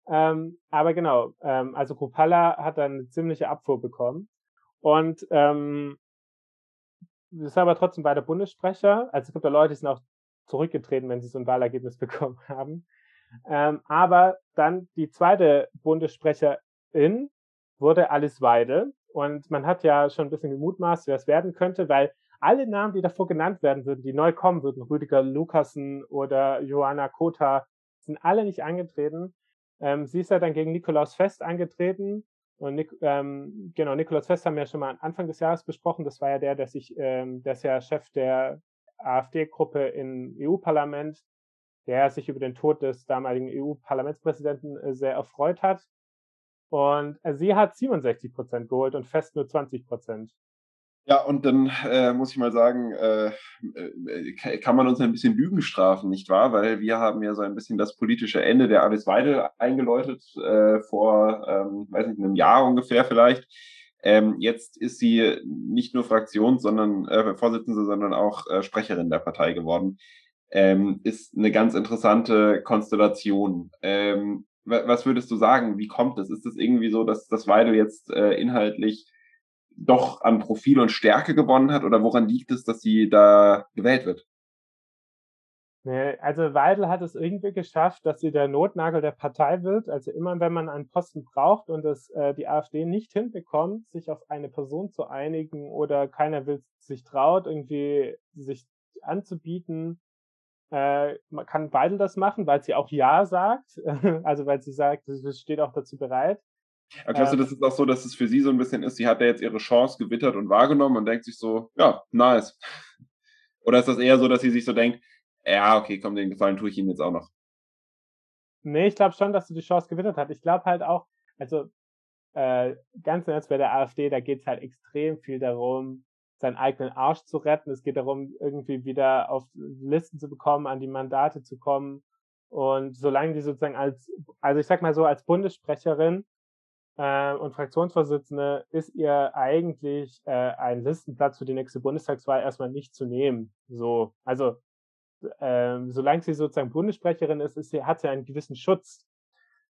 Ähm, aber genau, ähm, also Kropala hat dann eine ziemliche Abfuhr bekommen. Und ähm, ist aber trotzdem bei der Bundessprecher. Also es gibt ja Leute, die sind auch zurückgetreten, wenn sie so ein Wahlergebnis <laughs> bekommen haben. Ähm, aber dann die zweite Bundessprecherin wurde Alice Weidel. Und man hat ja schon ein bisschen gemutmaßt, wer es werden könnte, weil alle Namen, die davor genannt werden würden, die neu kommen würden, Rüdiger Lukassen oder Johanna Kota, sind alle nicht angetreten. Ähm, sie ist ja dann gegen Nikolaus Fest angetreten. Und Nik ähm, genau, Nikolaus Fest haben wir ja schon mal Anfang des Jahres besprochen. Das war ja der, der sich, ähm, der ist ja Chef der AfD-Gruppe im EU-Parlament, der sich über den Tod des damaligen EU-Parlamentspräsidenten äh, sehr erfreut hat. Und äh, sie hat 67 Prozent geholt und Fest nur 20 Prozent. Ja, und dann äh, muss ich mal sagen, äh, äh, kann man uns ein bisschen Lügen strafen, nicht wahr? Weil wir haben ja so ein bisschen das politische Ende der Alice Weidel eingeläutet, äh, vor, ähm, weiß nicht, einem Jahr ungefähr vielleicht. Ähm, jetzt ist sie nicht nur Fraktions-, sondern äh, Vorsitzende, sondern auch äh, Sprecherin der Partei geworden. Ähm, ist eine ganz interessante Konstellation. Ähm, was würdest du sagen? Wie kommt es? Ist es irgendwie so, dass das Weidel jetzt äh, inhaltlich doch an Profil und Stärke gewonnen hat? Oder woran liegt es, dass sie da gewählt wird? Also Weidel hat es irgendwie geschafft, dass sie der Notnagel der Partei wird. Also immer wenn man einen Posten braucht und es äh, die AfD nicht hinbekommt, sich auf eine Person zu einigen oder keiner will sich traut, irgendwie sich anzubieten, äh, man kann Weidel das machen, weil sie auch Ja sagt. <laughs> also weil sie sagt, sie steht auch dazu bereit. Aber glaubst du, ähm, das ist auch so, dass es für sie so ein bisschen ist, sie hat ja jetzt ihre Chance gewittert und wahrgenommen und denkt sich so, ja, nice. <laughs> Oder ist das eher so, dass sie sich so denkt, ja, okay, komm, den Gefallen tue ich ihm jetzt auch noch. Nee, ich glaube schon, dass du die Chance gewittert hat. Ich glaube halt auch, also äh, ganz im Ernst bei der AfD, da geht es halt extrem viel darum, seinen eigenen Arsch zu retten. Es geht darum, irgendwie wieder auf Listen zu bekommen, an die Mandate zu kommen. Und solange die sozusagen als, also ich sag mal so, als Bundessprecherin äh, und Fraktionsvorsitzende ist ihr eigentlich äh, ein Listenplatz für die nächste Bundestagswahl erstmal nicht zu nehmen. So, also ähm, solange sie sozusagen Bundessprecherin ist, ist sie, hat sie einen gewissen Schutz.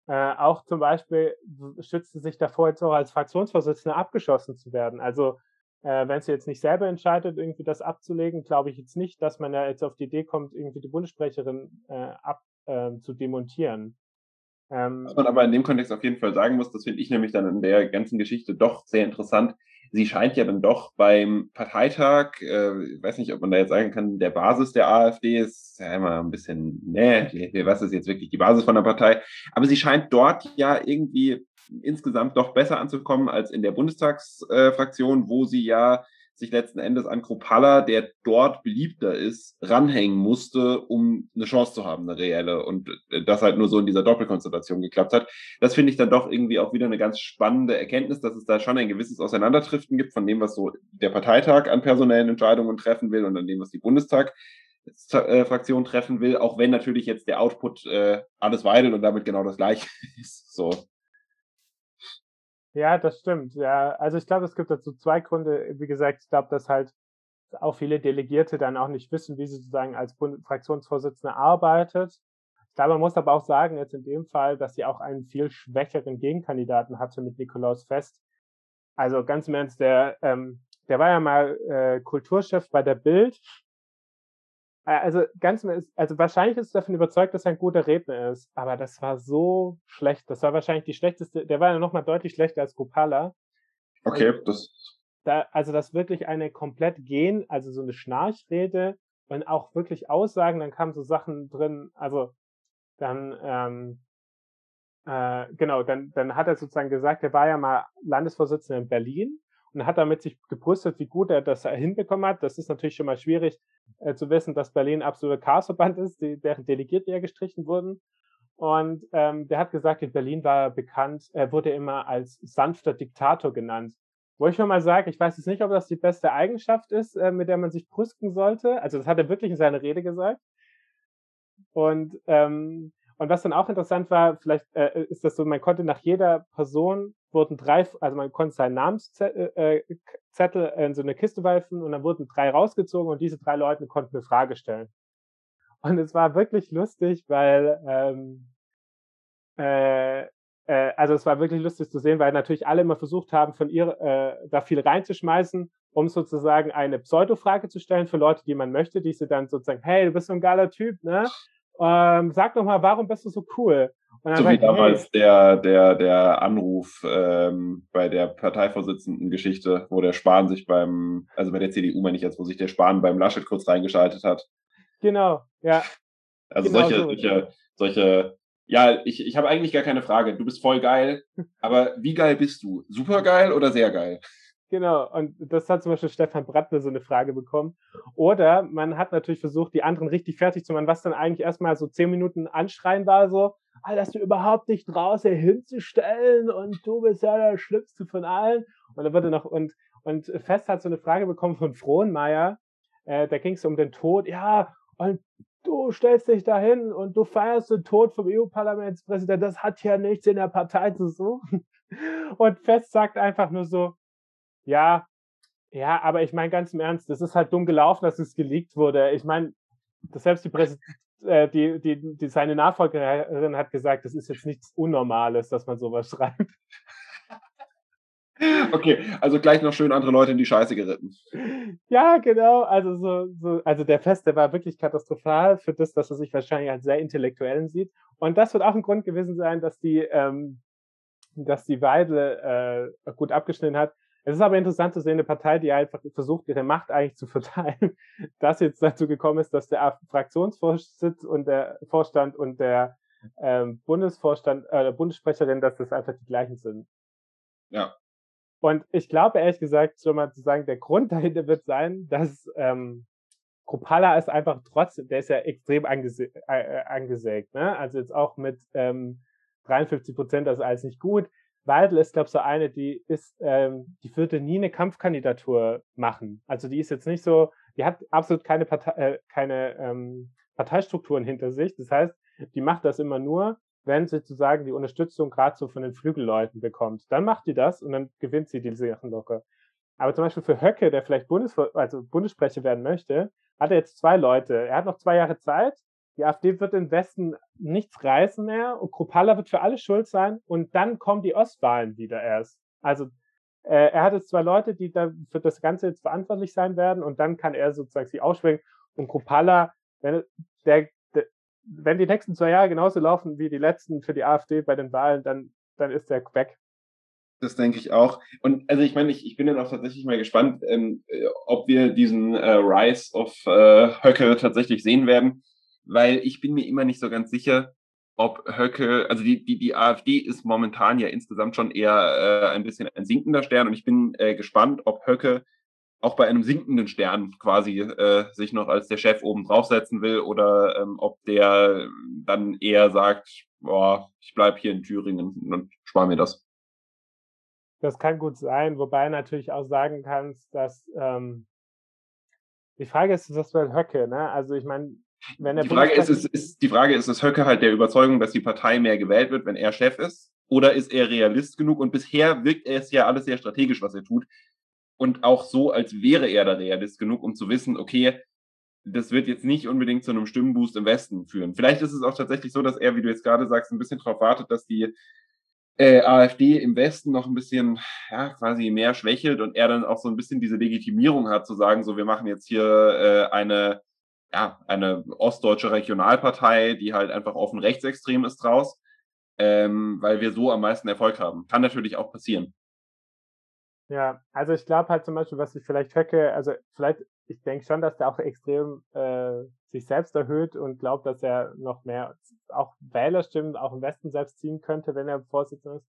Äh, auch zum Beispiel schützt sie sich davor, jetzt auch als Fraktionsvorsitzende abgeschossen zu werden. Also äh, wenn sie jetzt nicht selber entscheidet, irgendwie das abzulegen, glaube ich jetzt nicht, dass man da jetzt auf die Idee kommt, irgendwie die Bundessprecherin äh, ab, äh, zu demontieren. Ähm, Was man aber in dem Kontext auf jeden Fall sagen muss, das finde ich nämlich dann in der ganzen Geschichte doch sehr interessant. Sie scheint ja dann doch beim Parteitag, äh, ich weiß nicht, ob man da jetzt sagen kann, der Basis der AfD ist ja immer ein bisschen, ne, was ist jetzt wirklich die Basis von der Partei? Aber sie scheint dort ja irgendwie insgesamt doch besser anzukommen als in der Bundestagsfraktion, äh, wo sie ja sich letzten Endes an Kropalla, der dort beliebter ist, ranhängen musste, um eine Chance zu haben, eine reelle. Und äh, das halt nur so in dieser Doppelkonstellation geklappt hat. Das finde ich dann doch irgendwie auch wieder eine ganz spannende Erkenntnis, dass es da schon ein gewisses Auseinanderdriften gibt von dem, was so der Parteitag an personellen Entscheidungen treffen will und an dem, was die Bundestag-Fraktion äh, treffen will, auch wenn natürlich jetzt der Output äh, alles weidelt und damit genau das gleiche <laughs> ist. So. Ja, das stimmt. Ja, also ich glaube, es gibt dazu zwei Gründe. Wie gesagt, ich glaube, dass halt auch viele Delegierte dann auch nicht wissen, wie sie sozusagen als Fraktionsvorsitzende arbeitet. Ich glaube, man muss aber auch sagen, jetzt in dem Fall, dass sie auch einen viel schwächeren Gegenkandidaten hatte mit Nikolaus Fest. Also ganz im Ernst, der, ähm, der war ja mal äh, Kulturchef bei der Bild also ganz, also wahrscheinlich ist er davon überzeugt, dass er ein guter Redner ist, aber das war so schlecht. Das war wahrscheinlich die schlechteste, der war ja nochmal deutlich schlechter als Kopala. Okay, und das. Da, also das wirklich eine komplett gehen, also so eine Schnarchrede und auch wirklich Aussagen, dann kamen so Sachen drin, also dann, ähm, äh, genau, dann, dann hat er sozusagen gesagt, er war ja mal Landesvorsitzender in Berlin und hat damit sich gebrüstet, wie gut er das hinbekommen hat. Das ist natürlich schon mal schwierig äh, zu wissen, dass Berlin absoluter Chaosverband <laughs> ist, die, deren Delegierte ja gestrichen wurden. Und ähm, der hat gesagt, in Berlin war er bekannt, er wurde immer als sanfter Diktator genannt. Wo ich mal sage, ich weiß jetzt nicht, ob das die beste Eigenschaft ist, äh, mit der man sich brüsten sollte. Also das hat er wirklich in seiner Rede gesagt. Und ähm, und was dann auch interessant war, vielleicht äh, ist das so, man konnte nach jeder Person wurden drei, also man konnte seinen Namenszettel äh, äh, in so eine Kiste werfen und dann wurden drei rausgezogen und diese drei Leute konnten eine Frage stellen. Und es war wirklich lustig, weil ähm, äh, äh, also es war wirklich lustig zu sehen, weil natürlich alle immer versucht haben, von ihr äh, da viel reinzuschmeißen, um sozusagen eine Pseudo-Frage zu stellen für Leute, die man möchte, die sie dann sozusagen, hey, du bist so ein geiler Typ, ne? Ähm, sag doch mal, warum bist du so cool? so wie damals hey. der, der, der Anruf ähm, bei der Parteivorsitzenden-Geschichte, wo der Spahn sich beim, also bei der CDU meine ich jetzt, wo sich der Spahn beim Laschet kurz reingeschaltet hat. Genau, ja. Also genau solche, so. solche, solche, ja, ich, ich habe eigentlich gar keine Frage. Du bist voll geil, <laughs> aber wie geil bist du? Super geil oder sehr geil? Genau, und das hat zum Beispiel Stefan Brattner so eine Frage bekommen. Oder man hat natürlich versucht, die anderen richtig fertig zu machen, was dann eigentlich erstmal so zehn Minuten anschreien war, so, ah, dass du überhaupt nicht draußen hinzustellen und du bist ja der Schlimmste von allen. Und dann wurde noch, und, und Fest hat so eine Frage bekommen von Frohnmeier, äh, da ging es um den Tod, ja, und du stellst dich dahin und du feierst den Tod vom EU-Parlamentspräsidenten, das hat ja nichts in der Partei zu suchen. Und Fest sagt einfach nur so, ja, ja, aber ich meine ganz im Ernst, das ist halt dumm gelaufen, dass es geleakt wurde. Ich meine, selbst die, Präsid äh, die, die, die, seine Nachfolgerin hat gesagt, das ist jetzt nichts Unnormales, dass man sowas <laughs> schreibt. Okay, also gleich noch schön andere Leute in die Scheiße geritten. Ja, genau. Also so, so, also der Fest, der war wirklich katastrophal für das, dass er sich wahrscheinlich als sehr intellektuellen sieht. Und das wird auch ein Grund gewesen sein, dass die, ähm, dass die Weidel äh, gut abgeschnitten hat. Es ist aber interessant zu sehen, eine Partei, die einfach versucht, ihre Macht eigentlich zu verteilen, <laughs> dass jetzt dazu gekommen ist, dass der Fraktionsvorsitz und der Vorstand und der ähm, Bundesvorstand, äh, Bundessprecherin, dass das einfach die gleichen sind. Ja. Und ich glaube, ehrlich gesagt, schon mal zu sagen, der Grund <laughs> dahinter wird sein, dass ähm, Kropala ist einfach trotzdem, der ist ja extrem angese äh, angesägt, ne? Also jetzt auch mit ähm, 53 Prozent, das ist alles nicht gut. Weidel ist, glaube ich, so eine, die ist, ähm, die würde nie eine Kampfkandidatur machen. Also die ist jetzt nicht so, die hat absolut keine Partei, äh, keine ähm, Parteistrukturen hinter sich. Das heißt, die macht das immer nur, wenn sie sozusagen die Unterstützung gerade so von den Flügelleuten bekommt. Dann macht die das und dann gewinnt sie diese Sachen locker. Aber zum Beispiel für Höcke, der vielleicht Bundes also Bundessprecher werden möchte, hat er jetzt zwei Leute. Er hat noch zwei Jahre Zeit die AfD wird im Westen nichts reißen mehr und Kropala wird für alle schuld sein und dann kommen die Ostwahlen wieder erst. Also äh, er hat jetzt zwei Leute, die da für das Ganze jetzt verantwortlich sein werden und dann kann er sozusagen sie ausschwenken und Kropala, wenn, der, der, wenn die nächsten zwei Jahre genauso laufen wie die letzten für die AfD bei den Wahlen, dann, dann ist der weg. Das denke ich auch. Und also ich meine, ich, ich bin dann auch tatsächlich mal gespannt, ähm, ob wir diesen äh, Rise of äh, Höcke tatsächlich sehen werden weil ich bin mir immer nicht so ganz sicher, ob Höcke, also die, die, die AfD ist momentan ja insgesamt schon eher äh, ein bisschen ein sinkender Stern und ich bin äh, gespannt, ob Höcke auch bei einem sinkenden Stern quasi äh, sich noch als der Chef oben draufsetzen will oder ähm, ob der dann eher sagt, boah, ich bleib hier in Thüringen und spare mir das. Das kann gut sein, wobei natürlich auch sagen kannst, dass ähm, die Frage ist, was will Höcke, ne? Also ich meine, die Frage ist, ist, ist, die Frage ist, ist Höcke halt der Überzeugung, dass die Partei mehr gewählt wird, wenn er Chef ist? Oder ist er Realist genug? Und bisher wirkt er es ja alles sehr strategisch, was er tut. Und auch so, als wäre er da Realist genug, um zu wissen, okay, das wird jetzt nicht unbedingt zu einem Stimmenboost im Westen führen. Vielleicht ist es auch tatsächlich so, dass er, wie du jetzt gerade sagst, ein bisschen darauf wartet, dass die äh, AfD im Westen noch ein bisschen, ja, quasi mehr schwächelt und er dann auch so ein bisschen diese Legitimierung hat, zu sagen, so, wir machen jetzt hier äh, eine ja, eine ostdeutsche Regionalpartei, die halt einfach offen rechtsextrem ist draus, ähm, weil wir so am meisten Erfolg haben. Kann natürlich auch passieren. Ja, also ich glaube halt zum Beispiel, was ich vielleicht höcke, also vielleicht, ich denke schon, dass der auch extrem äh, sich selbst erhöht und glaubt, dass er noch mehr auch Wählerstimmen auch im Westen selbst ziehen könnte, wenn er Vorsitzender ist.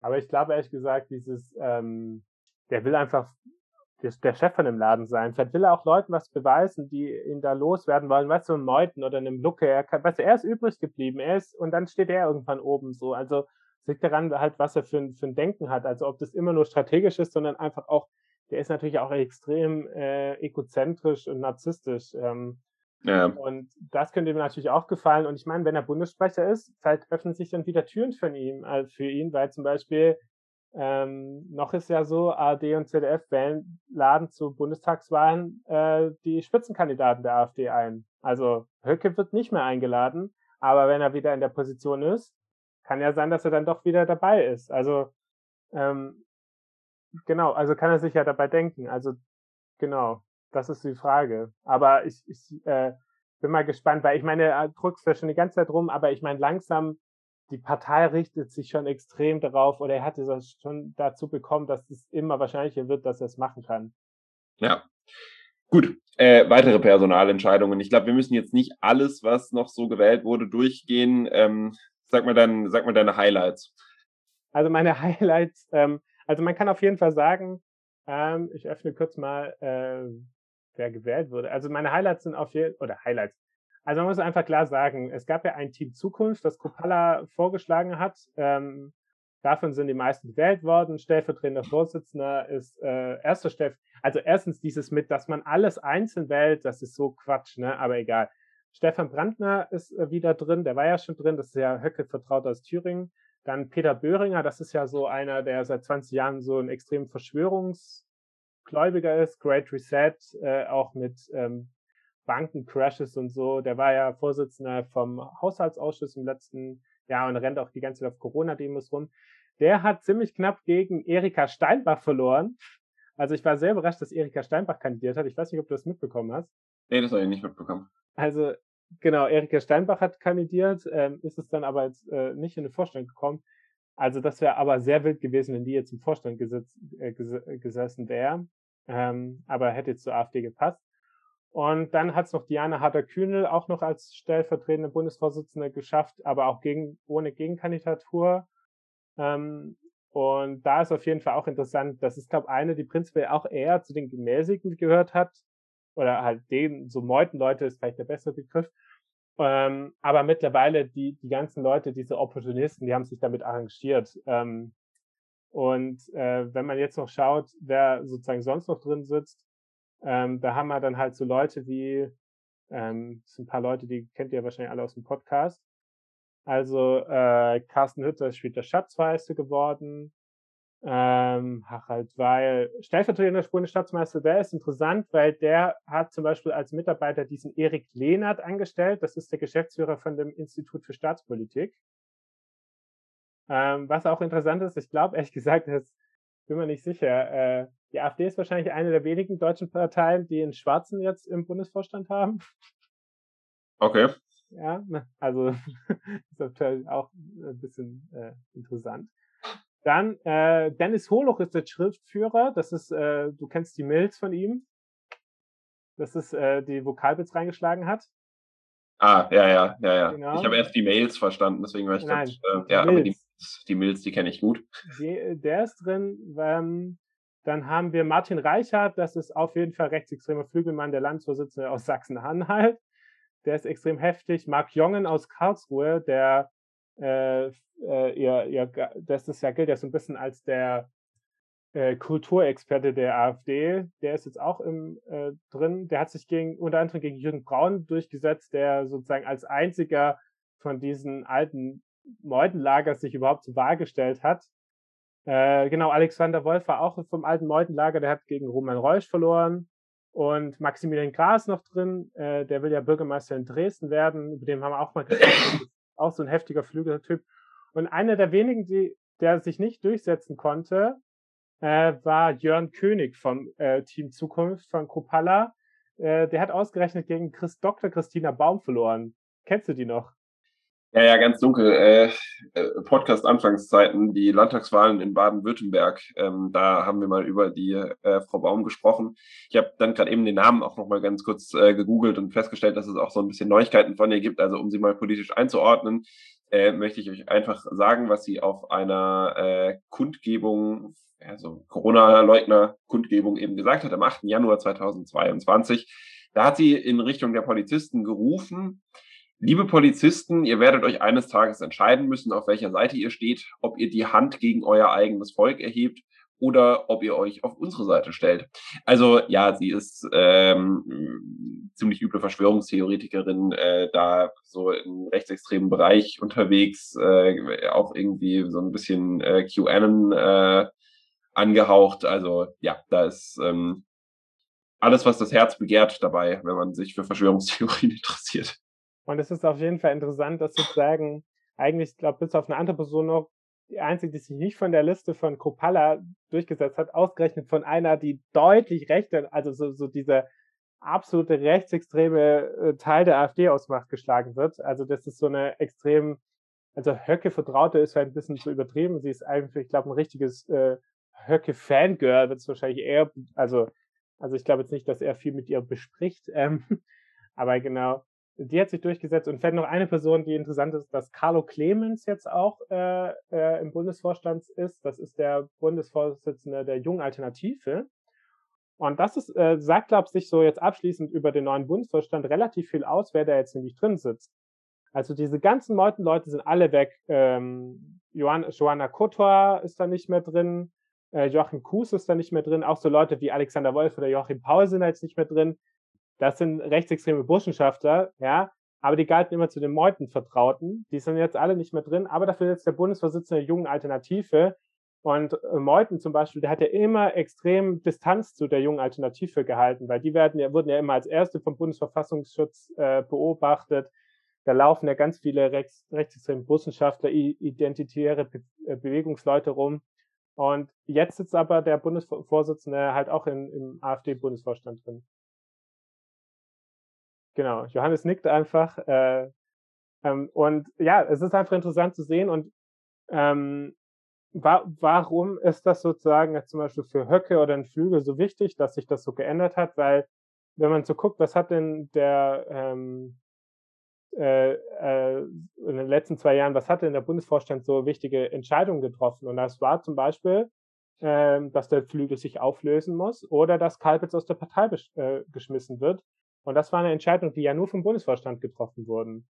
Aber ich glaube ehrlich gesagt, dieses, ähm, der will einfach der Chef von dem Laden sein. Vielleicht will er auch Leuten was beweisen, die ihn da loswerden wollen, weißt du, einem Meuten oder einem Lucke. Er, kann, weißt du, er ist übrig geblieben, er ist, und dann steht er irgendwann oben so. Also liegt daran halt, was er für ein, für ein Denken hat. Also ob das immer nur strategisch ist, sondern einfach auch, der ist natürlich auch extrem äh, egozentrisch und narzisstisch. Ähm, ja. Und das könnte ihm natürlich auch gefallen. Und ich meine, wenn er Bundessprecher ist, vielleicht öffnen sich dann wieder Türen für ihn, äh, für ihn, weil zum Beispiel ähm, noch ist ja so, ARD und ZDF wählen, laden zu Bundestagswahlen äh, die Spitzenkandidaten der AfD ein. Also Höcke wird nicht mehr eingeladen, aber wenn er wieder in der Position ist, kann ja sein, dass er dann doch wieder dabei ist. Also ähm, genau, also kann er sich ja dabei denken. Also genau, das ist die Frage. Aber ich, ich äh, bin mal gespannt, weil ich meine, er drückt ja schon die ganze Zeit rum, aber ich meine, langsam die Partei richtet sich schon extrem darauf oder er hat es schon dazu bekommen, dass es immer wahrscheinlicher wird, dass er es machen kann. Ja. Gut, äh, weitere Personalentscheidungen. Ich glaube, wir müssen jetzt nicht alles, was noch so gewählt wurde, durchgehen. Ähm, sag mal dann, sag mal deine Highlights. Also meine <laughs> Highlights, ähm, also man kann auf jeden Fall sagen, ähm, ich öffne kurz mal, äh, wer gewählt wurde. Also meine Highlights sind auf jeden oder Highlights. Also man muss einfach klar sagen, es gab ja ein Team Zukunft, das Kupala vorgeschlagen hat. Ähm, davon sind die meisten gewählt worden. Stellvertretender Vorsitzender ist äh, erster Steff. Also erstens dieses mit, dass man alles einzeln wählt, das ist so Quatsch, ne? Aber egal. Stefan Brandner ist äh, wieder drin, der war ja schon drin, das ist ja Höcke vertraut aus Thüringen. Dann Peter Böhringer, das ist ja so einer, der seit 20 Jahren so ein extrem Verschwörungsgläubiger ist. Great Reset, äh, auch mit ähm, Bankencrashes und so. Der war ja Vorsitzender vom Haushaltsausschuss im letzten Jahr und rennt auch die ganze Zeit auf Corona-Demos rum. der hat ziemlich knapp gegen Erika Steinbach verloren. Also ich war sehr überrascht, dass Erika Steinbach kandidiert hat. Ich weiß nicht, ob du das mitbekommen hast. Nee, das habe ich nicht mitbekommen. Also genau, Erika Steinbach hat kandidiert, ähm, ist es dann aber jetzt äh, nicht in den Vorstand gekommen. Also das wäre aber sehr wild gewesen, wenn die jetzt im Vorstand gesetz, äh, ges gesessen wäre. Ähm, aber hätte jetzt zur AfD gepasst. Und dann hat es noch Diana Harder-Kühnel auch noch als stellvertretende Bundesvorsitzende geschafft, aber auch gegen, ohne Gegenkandidatur. Ähm, und da ist auf jeden Fall auch interessant, das ist, glaube eine, die prinzipiell auch eher zu den Gemäßigten gehört hat. Oder halt den, so Meutenleute ist vielleicht der bessere Begriff. Ähm, aber mittlerweile die, die ganzen Leute, diese Opportunisten, die haben sich damit arrangiert. Ähm, und äh, wenn man jetzt noch schaut, wer sozusagen sonst noch drin sitzt, ähm, da haben wir dann halt so Leute wie, ähm, das sind ein paar Leute, die kennt ihr wahrscheinlich alle aus dem Podcast. Also äh, Carsten Hütter ist später Schatzmeister geworden. Ähm, Harald Weil, stellvertretender Bundesstaatsmeister, der ist interessant, weil der hat zum Beispiel als Mitarbeiter diesen Erik Lehnert angestellt. Das ist der Geschäftsführer von dem Institut für Staatspolitik. Ähm, was auch interessant ist, ich glaube ehrlich gesagt, das bin mir nicht sicher. Äh, die AfD ist wahrscheinlich eine der wenigen deutschen Parteien, die einen Schwarzen jetzt im Bundesvorstand haben. Okay. Ja, ne, also <laughs> ist natürlich auch ein bisschen äh, interessant. Dann äh, Dennis Holoch ist der Schriftführer. Das ist, äh, du kennst die Mails von ihm. Das ist äh, die Vokalbits reingeschlagen hat. Ah, ja, ja, ja, ja. Genau. Ich habe erst die Mails verstanden, deswegen war ich Nein, grad, äh, ja, aber die, die Mails, die kenne ich gut. Die, der ist drin. Ähm, dann haben wir Martin Reichert, das ist auf jeden Fall rechtsextremer Flügelmann, der Landesvorsitzende aus Sachsen-Anhalt. Der ist extrem heftig. Marc Jongen aus Karlsruhe, der äh, äh, ihr, ihr, das ist ja gilt ja so ein bisschen als der äh, Kulturexperte der AfD. Der ist jetzt auch im, äh, drin. Der hat sich gegen, unter anderem gegen Jürgen Braun durchgesetzt, der sozusagen als einziger von diesen alten Meutenlagers sich überhaupt zur Wahl gestellt hat. Äh, genau, Alexander Wolf war auch vom alten Meutenlager, der hat gegen Roman Reusch verloren. Und Maximilian Gras noch drin, äh, der will ja Bürgermeister in Dresden werden, über den haben wir auch mal gesprochen, <coughs> auch so ein heftiger Flügeltyp. Und einer der wenigen, die, der sich nicht durchsetzen konnte, äh, war Jörn König vom äh, Team Zukunft von Kropala. Äh, der hat ausgerechnet gegen Chris, Dr. Christina Baum verloren. Kennst du die noch? Ja, ja, ganz dunkel. Äh, äh, Podcast-Anfangszeiten, die Landtagswahlen in Baden-Württemberg. Ähm, da haben wir mal über die äh, Frau Baum gesprochen. Ich habe dann gerade eben den Namen auch noch mal ganz kurz äh, gegoogelt und festgestellt, dass es auch so ein bisschen Neuigkeiten von ihr gibt. Also um sie mal politisch einzuordnen, äh, möchte ich euch einfach sagen, was sie auf einer äh, Kundgebung, also Corona-Leugner-Kundgebung eben gesagt hat, am 8. Januar 2022. Da hat sie in Richtung der Polizisten gerufen, Liebe Polizisten, ihr werdet euch eines Tages entscheiden müssen, auf welcher Seite ihr steht, ob ihr die Hand gegen euer eigenes Volk erhebt oder ob ihr euch auf unsere Seite stellt. Also ja, sie ist ähm, ziemlich üble Verschwörungstheoretikerin, äh, da so im rechtsextremen Bereich unterwegs, äh, auch irgendwie so ein bisschen äh, QAnon äh, angehaucht. Also ja, da ist ähm, alles, was das Herz begehrt dabei, wenn man sich für Verschwörungstheorien <laughs> interessiert. Und es ist auf jeden Fall interessant, dass sozusagen eigentlich, ich glaube, bis auf eine andere Person noch, die einzige, die sich nicht von der Liste von Kropala durchgesetzt hat, ausgerechnet von einer, die deutlich rechte, also so, so diese absolute rechtsextreme äh, Teil der AfD ausmacht, geschlagen wird. Also das ist so eine extrem, also Höcke Vertraute ist halt ein bisschen zu übertrieben. Sie ist eigentlich, ich glaube, ein richtiges äh, Höcke-Fangirl, wird es wahrscheinlich eher, also, also ich glaube jetzt nicht, dass er viel mit ihr bespricht, ähm, <laughs> aber genau, die hat sich durchgesetzt und vielleicht noch eine Person, die interessant ist, dass Carlo Clemens jetzt auch äh, äh, im Bundesvorstand ist. Das ist der Bundesvorsitzende der Jungen Alternative. Und das ist, äh, sagt, glaube ich, so jetzt abschließend über den neuen Bundesvorstand relativ viel aus, wer da jetzt nämlich drin sitzt. Also diese ganzen Leute sind alle weg. Ähm, Johann, Johanna Kotor ist da nicht mehr drin. Äh, Joachim Kuhs ist da nicht mehr drin. Auch so Leute wie Alexander Wolf oder Joachim Paul sind da jetzt nicht mehr drin das sind rechtsextreme Burschenschafter, ja, aber die galten immer zu den Meuten-Vertrauten. Die sind jetzt alle nicht mehr drin, aber dafür jetzt der Bundesvorsitzende der Jungen Alternative. Und äh, Meuthen zum Beispiel, der hat ja immer extrem Distanz zu der Jungen Alternative gehalten, weil die werden ja, wurden ja immer als erste vom Bundesverfassungsschutz äh, beobachtet. da laufen ja ganz viele rechts, rechtsextreme Bussenschaftler, identitäre Be äh, Bewegungsleute rum. Und jetzt sitzt aber der Bundesvorsitzende halt auch in, im AfD-Bundesvorstand drin. Genau, Johannes nickt einfach. Äh, ähm, und ja, es ist einfach interessant zu sehen. Und ähm, wa warum ist das sozusagen jetzt zum Beispiel für Höcke oder ein Flügel so wichtig, dass sich das so geändert hat? Weil wenn man so guckt, was hat denn der ähm, äh, äh, in den letzten zwei Jahren, was hat denn der Bundesvorstand so wichtige Entscheidungen getroffen? Und das war zum Beispiel, äh, dass der Flügel sich auflösen muss oder dass Kalbitz aus der Partei äh, geschmissen wird. Und das war eine Entscheidung, die ja nur vom Bundesvorstand getroffen wurden.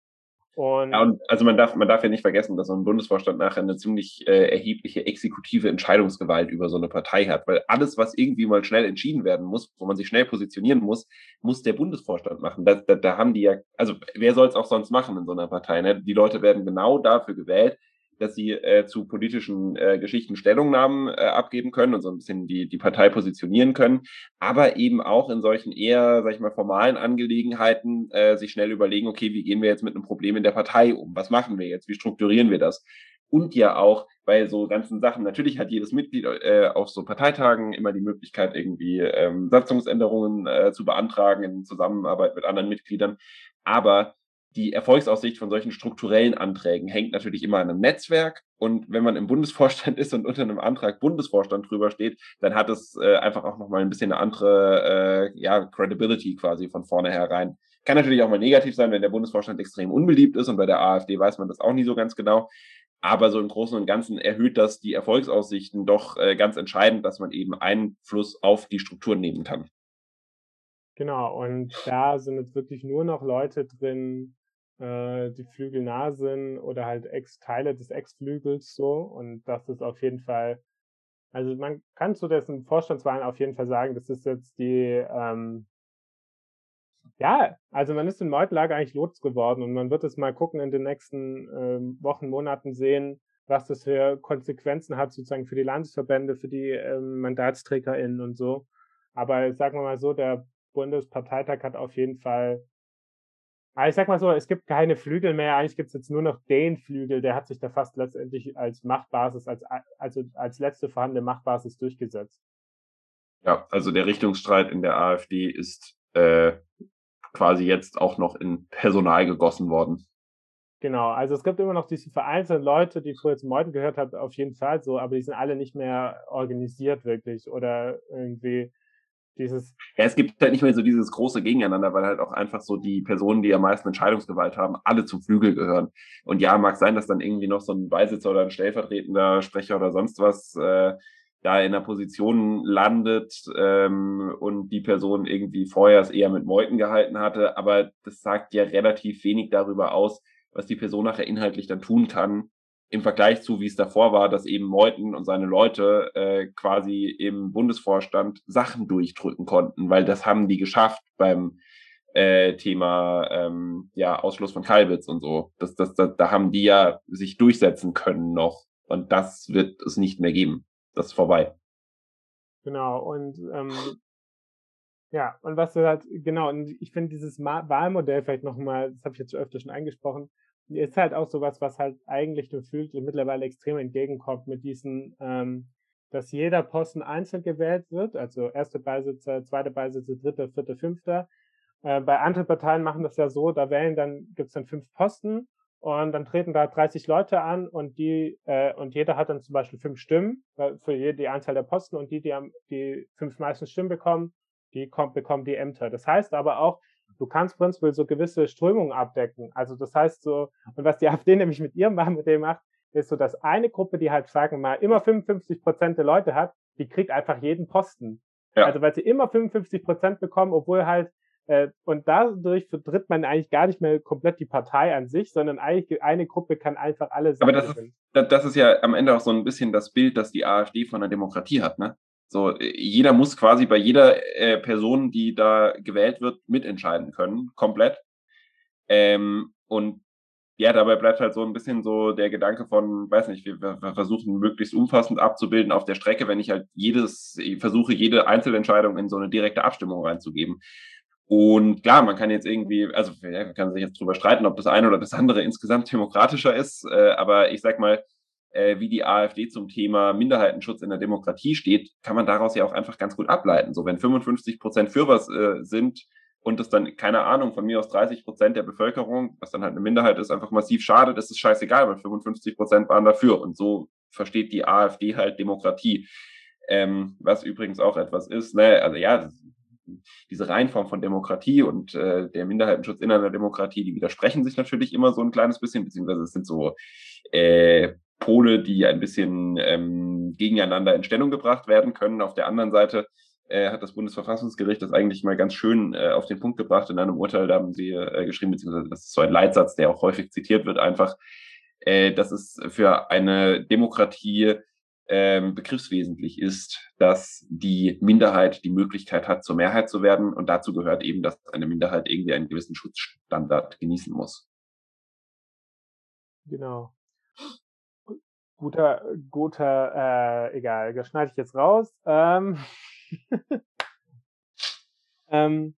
Und, ja, und also man darf, man darf ja nicht vergessen, dass so ein Bundesvorstand nachher eine ziemlich äh, erhebliche exekutive Entscheidungsgewalt über so eine Partei hat, weil alles, was irgendwie mal schnell entschieden werden muss, wo man sich schnell positionieren muss, muss der Bundesvorstand machen. Da, da, da haben die ja, also wer soll es auch sonst machen in so einer Partei? Ne? Die Leute werden genau dafür gewählt, dass sie äh, zu politischen äh, Geschichten Stellungnahmen äh, abgeben können und so ein bisschen die, die Partei positionieren können, aber eben auch in solchen eher, sag ich mal, formalen Angelegenheiten äh, sich schnell überlegen, okay, wie gehen wir jetzt mit einem Problem in der Partei um? Was machen wir jetzt? Wie strukturieren wir das? Und ja auch bei so ganzen Sachen, natürlich hat jedes Mitglied äh, auf so Parteitagen immer die Möglichkeit, irgendwie ähm, Satzungsänderungen äh, zu beantragen in Zusammenarbeit mit anderen Mitgliedern. Aber die Erfolgsaussicht von solchen strukturellen Anträgen hängt natürlich immer an einem Netzwerk. Und wenn man im Bundesvorstand <laughs> ist und unter einem Antrag Bundesvorstand drüber steht, dann hat es äh, einfach auch nochmal ein bisschen eine andere äh, ja, Credibility quasi von vornherein. Kann natürlich auch mal negativ sein, wenn der Bundesvorstand extrem unbeliebt ist und bei der AfD weiß man das auch nie so ganz genau. Aber so im Großen und Ganzen erhöht das die Erfolgsaussichten doch äh, ganz entscheidend, dass man eben Einfluss auf die Strukturen nehmen kann. Genau, und da sind jetzt wirklich nur noch Leute drin, äh, die Flügel nah sind oder halt Ex-Teile des Ex-Flügels so. Und das ist auf jeden Fall, also man kann zu dessen Vorstandswahlen auf jeden Fall sagen, das ist jetzt die, ähm, ja, also man ist in Meutlager eigentlich los geworden und man wird es mal gucken in den nächsten ähm, Wochen, Monaten sehen, was das für Konsequenzen hat sozusagen für die Landesverbände, für die ähm, MandatsträgerInnen und so. Aber sagen wir mal so, der Bundesparteitag hat auf jeden Fall ich sag mal so, es gibt keine Flügel mehr. Eigentlich gibt es jetzt nur noch den Flügel, der hat sich da fast letztendlich als Machtbasis, als, also als letzte vorhandene Machtbasis durchgesetzt. Ja, also der Richtungsstreit in der AfD ist äh, quasi jetzt auch noch in Personal gegossen worden. Genau, also es gibt immer noch diese vereinzelten Leute, die früher zum Meuten gehört haben, auf jeden Fall so, aber die sind alle nicht mehr organisiert wirklich oder irgendwie dieses. Ja, es gibt halt nicht mehr so dieses große Gegeneinander, weil halt auch einfach so die Personen, die am meisten Entscheidungsgewalt haben, alle zum Flügel gehören. Und ja, mag sein, dass dann irgendwie noch so ein Beisitzer oder ein stellvertretender Sprecher oder sonst was äh, da in der Position landet ähm, und die Person irgendwie vorher es eher mit Meuten gehalten hatte. Aber das sagt ja relativ wenig darüber aus, was die Person nachher inhaltlich dann tun kann, im Vergleich zu, wie es davor war, dass eben Meuthen und seine Leute äh, quasi im Bundesvorstand Sachen durchdrücken konnten, weil das haben die geschafft beim äh, Thema ähm, ja, Ausschluss von Kalbitz und so. Das, das, das, da haben die ja sich durchsetzen können noch. Und das wird es nicht mehr geben. Das ist vorbei. Genau, und ähm, ja, und was du halt, genau, und ich finde dieses Wahlmodell vielleicht nochmal, das habe ich jetzt öfter schon angesprochen, ist halt auch sowas, was halt eigentlich Flügel mittlerweile extrem entgegenkommt mit diesen, ähm, dass jeder Posten einzeln gewählt wird, also erste Beisitzer, zweite Beisitzer, dritter, vierter, fünfter. Äh, bei anderen Parteien machen das ja so, da wählen dann, gibt's dann fünf Posten und dann treten da 30 Leute an und die äh, und jeder hat dann zum Beispiel fünf Stimmen für die Anzahl der Posten und die, die am die fünf meisten Stimmen bekommen, die kommt, bekommen die Ämter. Das heißt aber auch, du kannst prinzipiell so gewisse Strömungen abdecken. Also das heißt so, und was die <laughs> AfD nämlich mit ihrem Wahlmodell macht, ist so, dass eine Gruppe, die halt, sagen wir mal, immer 55 Prozent der Leute hat, die kriegt einfach jeden Posten. Ja. Also weil sie immer 55 Prozent bekommen, obwohl halt, äh, und dadurch vertritt man eigentlich gar nicht mehr komplett die Partei an sich, sondern eigentlich eine Gruppe kann einfach alle Sachen. Aber das ist, das ist ja am Ende auch so ein bisschen das Bild, das die AfD von der Demokratie hat, ne? So, jeder muss quasi bei jeder äh, Person, die da gewählt wird, mitentscheiden können, komplett. Ähm, und ja, dabei bleibt halt so ein bisschen so der Gedanke von, weiß nicht, wir, wir versuchen möglichst umfassend abzubilden auf der Strecke, wenn ich halt jedes, ich versuche jede Einzelentscheidung in so eine direkte Abstimmung reinzugeben. Und klar, man kann jetzt irgendwie, also man kann sich jetzt drüber streiten, ob das eine oder das andere insgesamt demokratischer ist, äh, aber ich sag mal, wie die AfD zum Thema Minderheitenschutz in der Demokratie steht, kann man daraus ja auch einfach ganz gut ableiten. So, wenn 55 Prozent für was äh, sind und das dann, keine Ahnung, von mir aus 30 Prozent der Bevölkerung, was dann halt eine Minderheit ist, einfach massiv schade, das ist scheißegal, weil 55 Prozent waren dafür. Und so versteht die AfD halt Demokratie. Ähm, was übrigens auch etwas ist, ne, also ja, diese Reihenform von Demokratie und äh, der Minderheitenschutz in einer Demokratie, die widersprechen sich natürlich immer so ein kleines bisschen, beziehungsweise es sind so äh, Pole, die ein bisschen ähm, gegeneinander in Stellung gebracht werden können. Auf der anderen Seite äh, hat das Bundesverfassungsgericht das eigentlich mal ganz schön äh, auf den Punkt gebracht in einem Urteil. Da haben sie äh, geschrieben, beziehungsweise das ist so ein Leitsatz, der auch häufig zitiert wird, einfach, äh, dass es für eine Demokratie ähm, begriffswesentlich ist, dass die Minderheit die Möglichkeit hat, zur Mehrheit zu werden. Und dazu gehört eben, dass eine Minderheit irgendwie einen gewissen Schutzstandard genießen muss. Genau guter, guter, äh, egal, das schneide ich jetzt raus. Ähm, <laughs> ähm,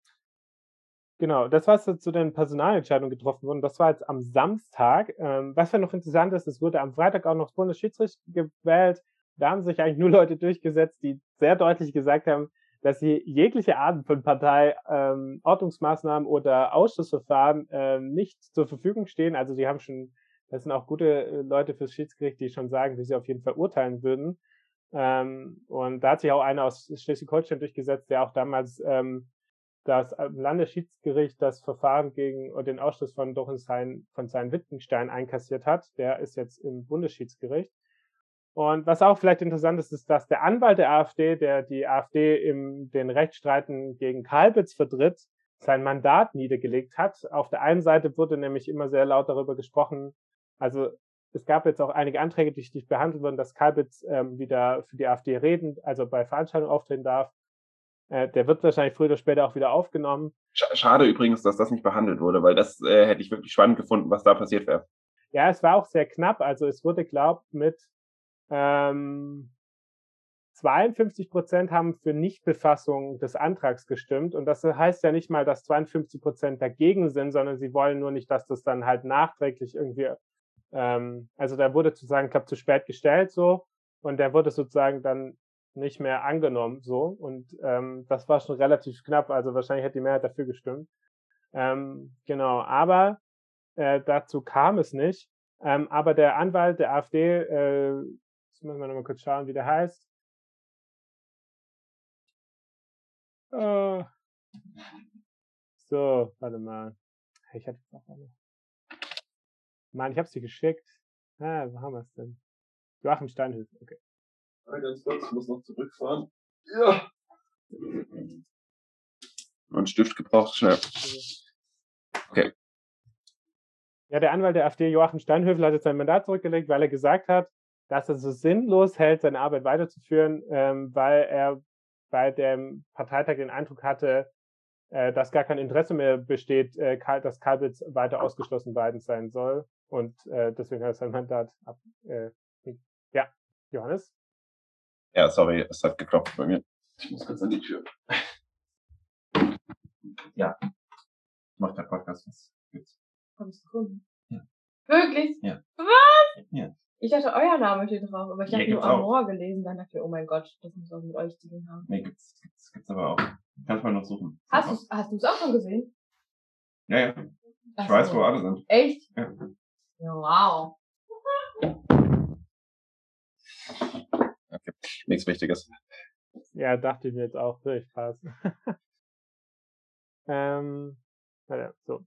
genau, das war zu den Personalentscheidungen getroffen worden. Das war jetzt am Samstag. Ähm, was ja noch interessant ist, es wurde am Freitag auch noch das Bundesschiedsrichter gewählt. Da haben sich eigentlich nur Leute durchgesetzt, die sehr deutlich gesagt haben, dass sie jegliche Art von Parteiordnungsmaßnahmen ähm, oder Ausschussverfahren ähm, nicht zur Verfügung stehen. Also die haben schon das sind auch gute äh, Leute fürs Schiedsgericht, die schon sagen, wie sie auf jeden Fall urteilen würden. Ähm, und da hat sich auch einer aus Schleswig-Holstein durchgesetzt, der auch damals ähm, das äh, Landesschiedsgericht das Verfahren gegen den Ausschluss von Dochenstein von seinen Wittgenstein einkassiert hat. Der ist jetzt im Bundesschiedsgericht. Und was auch vielleicht interessant ist, ist, dass der Anwalt der AfD, der die AfD in den Rechtsstreiten gegen Kalbitz vertritt, sein Mandat niedergelegt hat. Auf der einen Seite wurde nämlich immer sehr laut darüber gesprochen, also es gab jetzt auch einige Anträge, die nicht behandelt wurden, dass Kalbitz ähm, wieder für die AfD reden, also bei Veranstaltungen auftreten darf. Äh, der wird wahrscheinlich früher oder später auch wieder aufgenommen. Schade übrigens, dass das nicht behandelt wurde, weil das äh, hätte ich wirklich spannend gefunden, was da passiert wäre. Ja, es war auch sehr knapp. Also es wurde, glaubt, mit ähm, 52 Prozent haben für Nichtbefassung des Antrags gestimmt. Und das heißt ja nicht mal, dass 52 Prozent dagegen sind, sondern sie wollen nur nicht, dass das dann halt nachträglich irgendwie ähm, also der wurde sozusagen, ich glaube, zu spät gestellt so und der wurde sozusagen dann nicht mehr angenommen so und ähm, das war schon relativ knapp, also wahrscheinlich hätte die Mehrheit dafür gestimmt. Ähm, genau, aber äh, dazu kam es nicht. Ähm, aber der Anwalt der AfD, äh, jetzt müssen wir nochmal kurz schauen, wie der heißt. Äh, so, warte mal. Ich hatte noch eine. Mann, ich hab's dir geschickt. Ah, wo haben wir es denn? Joachim Steinhöfe, okay. Ja, ganz kurz, ich muss noch zurückfahren. Ja. Und Stift gebraucht, schnell. Okay. Ja, der Anwalt der AfD, Joachim Steinhöfel, hat jetzt sein Mandat zurückgelegt, weil er gesagt hat, dass er so sinnlos hält, seine Arbeit weiterzuführen, ähm, weil er bei dem Parteitag den Eindruck hatte, äh, dass gar kein Interesse mehr besteht, äh, dass Kalbitz weiter ausgeschlossen werden sein soll. Und äh, deswegen hat er sein Mandat ab. Äh, ja, Johannes? Ja, sorry, es hat geklopft bei mir. Ich muss kurz an die Tür. Ja. Ich mach der Podcast. Was gibt's? Kommst du Kunden? Ja. Wirklich? Ja. Was? Ja. Ich dachte, euer Name steht drauf, aber ich habe nur Amor gelesen, dann dachte ich, oh mein Gott, das muss auch mit euch zu tun haben. Nee, gibt's, gibt's, gibt's aber auch. Kannst mal noch suchen. Hast du hast du's auch schon gesehen? Ja, ja. Ich Ach weiß, so. wo alle sind. Echt? Ja. Ja wow. Okay, nichts Wichtiges. Ja, dachte ich mir jetzt auch. Würde ich passen. ähm, naja, so.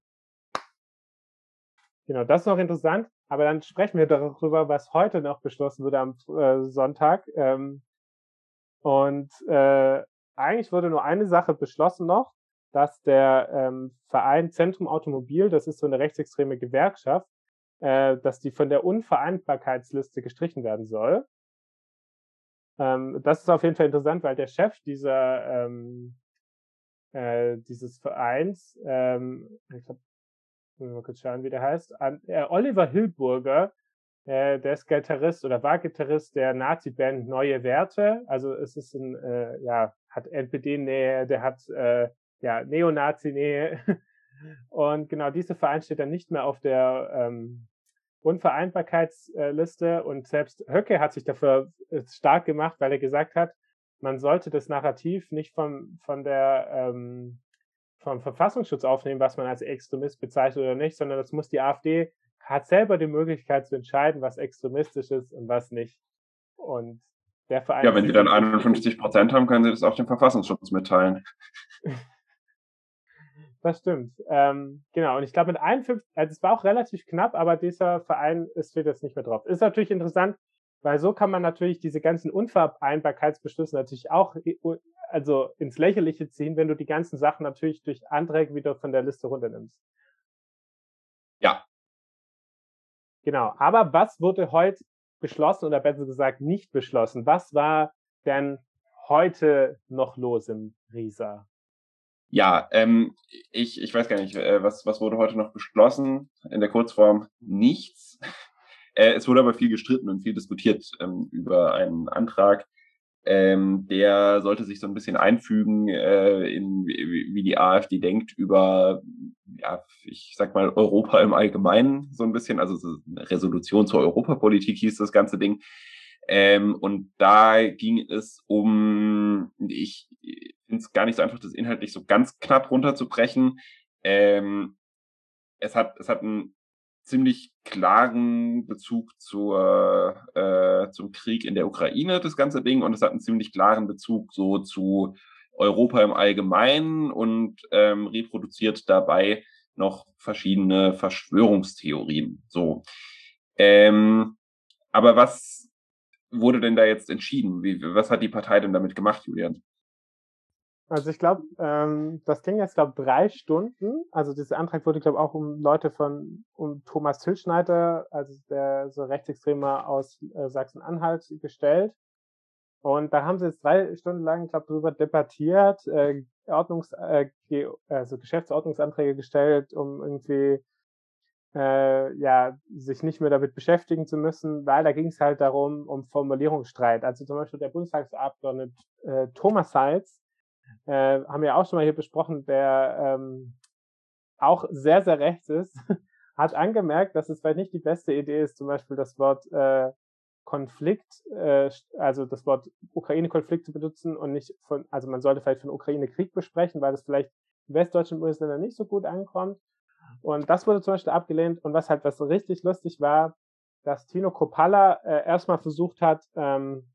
Genau, das ist noch interessant. Aber dann sprechen wir darüber, was heute noch beschlossen wurde am äh, Sonntag. Ähm, und äh, eigentlich wurde nur eine Sache beschlossen noch, dass der ähm, Verein Zentrum Automobil, das ist so eine rechtsextreme Gewerkschaft, äh, dass die von der Unvereinbarkeitsliste gestrichen werden soll. Ähm, das ist auf jeden Fall interessant, weil der Chef dieser ähm, äh, dieses Vereins, ähm, ich glaube, mal kurz schauen, wie der heißt, An, äh, Oliver Hilburger, äh, der ist Gitarrist oder war Gitarrist der Nazi-Band Neue Werte. Also es ist ein, äh, ja, hat NPD-Nähe, der hat äh, ja, Neonazi-Nähe. <laughs> Und genau, dieser Verein steht dann nicht mehr auf der ähm, Unvereinbarkeitsliste und selbst Höcke hat sich dafür äh, stark gemacht, weil er gesagt hat, man sollte das Narrativ nicht vom, von der, ähm, vom Verfassungsschutz aufnehmen, was man als Extremist bezeichnet oder nicht, sondern das muss die AfD hat selber die Möglichkeit zu entscheiden, was extremistisch ist und was nicht. Und der Verein. Ja, wenn sie dann 51 Prozent haben, können sie das auch dem Verfassungsschutz mitteilen. <laughs> Das stimmt. Ähm, genau. Und ich glaube, mit 51, also es war auch relativ knapp, aber dieser Verein ist, steht jetzt nicht mehr drauf. Ist natürlich interessant, weil so kann man natürlich diese ganzen Unvereinbarkeitsbeschlüsse natürlich auch also ins Lächerliche ziehen, wenn du die ganzen Sachen natürlich durch Anträge wieder von der Liste runternimmst. Ja. Genau. Aber was wurde heute beschlossen oder besser gesagt nicht beschlossen? Was war denn heute noch los im Risa? Ja, ähm, ich, ich weiß gar nicht, äh, was, was wurde heute noch beschlossen? In der Kurzform nichts. <laughs> Äh, es wurde aber viel gestritten und viel diskutiert ähm, über einen Antrag, ähm, der sollte sich so ein bisschen einfügen äh, in wie, wie die AfD denkt über, ja, ich sag mal, Europa im Allgemeinen so ein bisschen. Also so eine Resolution zur Europapolitik hieß das ganze Ding. Ähm, und da ging es um, ich finde es gar nicht so einfach, das inhaltlich so ganz knapp runterzubrechen. Ähm, es hat, es hat einen ziemlich klaren Bezug zur, äh, zum Krieg in der Ukraine, das ganze Ding, und es hat einen ziemlich klaren Bezug so zu Europa im Allgemeinen und ähm, reproduziert dabei noch verschiedene Verschwörungstheorien. So. Ähm, aber was wurde denn da jetzt entschieden? Wie, was hat die Partei denn damit gemacht, Julian? Also ich glaube, ähm, das ging jetzt, glaube drei Stunden. Also dieser Antrag wurde, glaube auch um Leute von um Thomas Tilschneider, also der so Rechtsextremer aus äh, Sachsen-Anhalt, gestellt. Und da haben sie jetzt drei Stunden lang, glaube darüber debattiert, äh, Ordnungs, äh, also Geschäftsordnungsanträge gestellt, um irgendwie äh, ja, sich nicht mehr damit beschäftigen zu müssen, weil da ging es halt darum, um Formulierungsstreit. Also zum Beispiel der Bundestagsabgeordnete äh, Thomas Seitz, äh, haben wir auch schon mal hier besprochen, der ähm, auch sehr, sehr rechts ist, <laughs> hat angemerkt, dass es vielleicht nicht die beste Idee ist, zum Beispiel das Wort äh, Konflikt, äh, also das Wort Ukraine-Konflikt zu benutzen und nicht von, also man sollte vielleicht von Ukraine-Krieg besprechen, weil das vielleicht in westdeutschen Bundesländern nicht so gut ankommt. Und das wurde zum Beispiel abgelehnt. Und was halt was richtig lustig war, dass Tino Kropalla äh, erstmal versucht hat, ähm,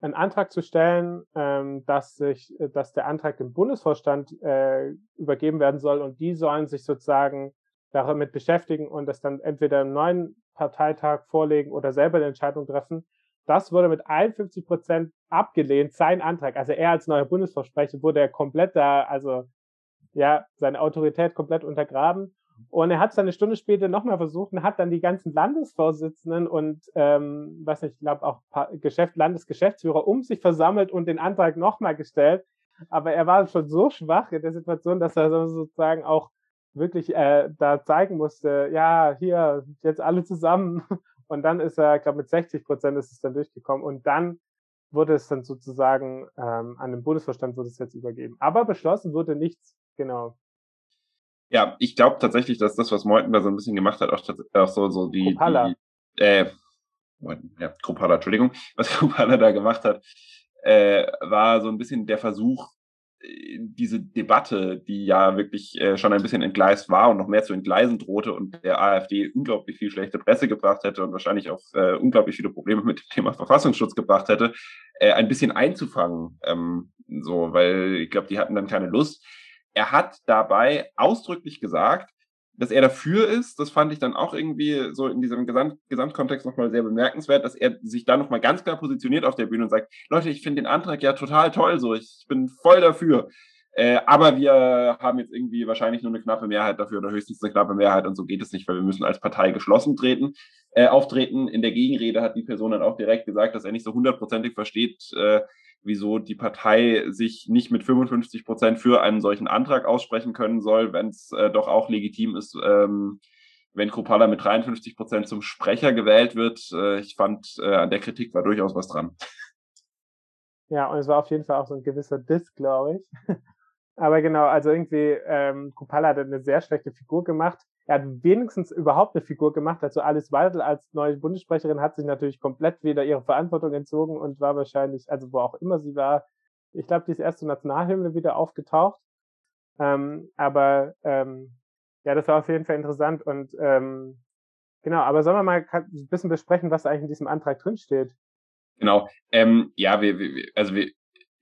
einen Antrag zu stellen, ähm, dass sich, dass der Antrag dem Bundesvorstand äh, übergeben werden soll und die sollen sich sozusagen damit beschäftigen und das dann entweder im neuen Parteitag vorlegen oder selber eine Entscheidung treffen. Das wurde mit 51 Prozent abgelehnt, sein Antrag. Also er als neuer Bundesvorsprecher wurde komplett da, also ja, seine Autorität komplett untergraben. Und er hat es eine Stunde später nochmal versucht und hat dann die ganzen Landesvorsitzenden und, ähm, was ich glaube, auch Geschäft, Landesgeschäftsführer um sich versammelt und den Antrag nochmal gestellt. Aber er war schon so schwach in der Situation, dass er sozusagen auch wirklich äh, da zeigen musste, ja, hier, jetzt alle zusammen. <laughs> Und dann ist er, ich glaube, mit 60 Prozent ist es dann durchgekommen. Und dann wurde es dann sozusagen ähm, an den Bundesvorstand wurde es jetzt übergeben. Aber beschlossen wurde nichts Genau. Ja, ich glaube tatsächlich, dass das, was Meuthen da so ein bisschen gemacht hat, auch, auch so, so die, die äh, ja, Kropala, Entschuldigung, <laughs> was Kropala da gemacht hat, äh, war so ein bisschen der Versuch, äh, diese Debatte, die ja wirklich äh, schon ein bisschen entgleist war und noch mehr zu entgleisen drohte und der AfD unglaublich viel schlechte Presse gebracht hätte und wahrscheinlich auch äh, unglaublich viele Probleme mit dem Thema Verfassungsschutz gebracht hätte, äh, ein bisschen einzufangen. Ähm, so, weil ich glaube, die hatten dann keine Lust. Er hat dabei ausdrücklich gesagt, dass er dafür ist, das fand ich dann auch irgendwie so in diesem Gesamt Gesamtkontext nochmal sehr bemerkenswert, dass er sich da nochmal ganz klar positioniert auf der Bühne und sagt, Leute, ich finde den Antrag ja total toll, so, ich bin voll dafür. Äh, aber wir haben jetzt irgendwie wahrscheinlich nur eine knappe Mehrheit dafür oder höchstens eine knappe Mehrheit und so geht es nicht, weil wir müssen als Partei geschlossen treten, äh, auftreten. In der Gegenrede hat die Person dann auch direkt gesagt, dass er nicht so hundertprozentig versteht, äh, wieso die Partei sich nicht mit 55 Prozent für einen solchen Antrag aussprechen können soll, wenn es äh, doch auch legitim ist, ähm, wenn Kropala mit 53 Prozent zum Sprecher gewählt wird. Äh, ich fand, äh, an der Kritik war durchaus was dran. Ja, und es war auf jeden Fall auch so ein gewisser Diss, glaube ich. <laughs> Aber genau, also irgendwie, ähm, Kupala hat eine sehr schlechte Figur gemacht. Er hat wenigstens überhaupt eine Figur gemacht. Also Alice Weidel als neue Bundessprecherin hat sich natürlich komplett wieder ihre Verantwortung entzogen und war wahrscheinlich, also wo auch immer sie war, ich glaube, die ist erst zur Nationalhymne wieder aufgetaucht. Ähm, aber ähm, ja, das war auf jeden Fall interessant und ähm, genau, aber sollen wir mal ein bisschen besprechen, was eigentlich in diesem Antrag drinsteht? Genau. Ähm, ja, wir, wir, also wir,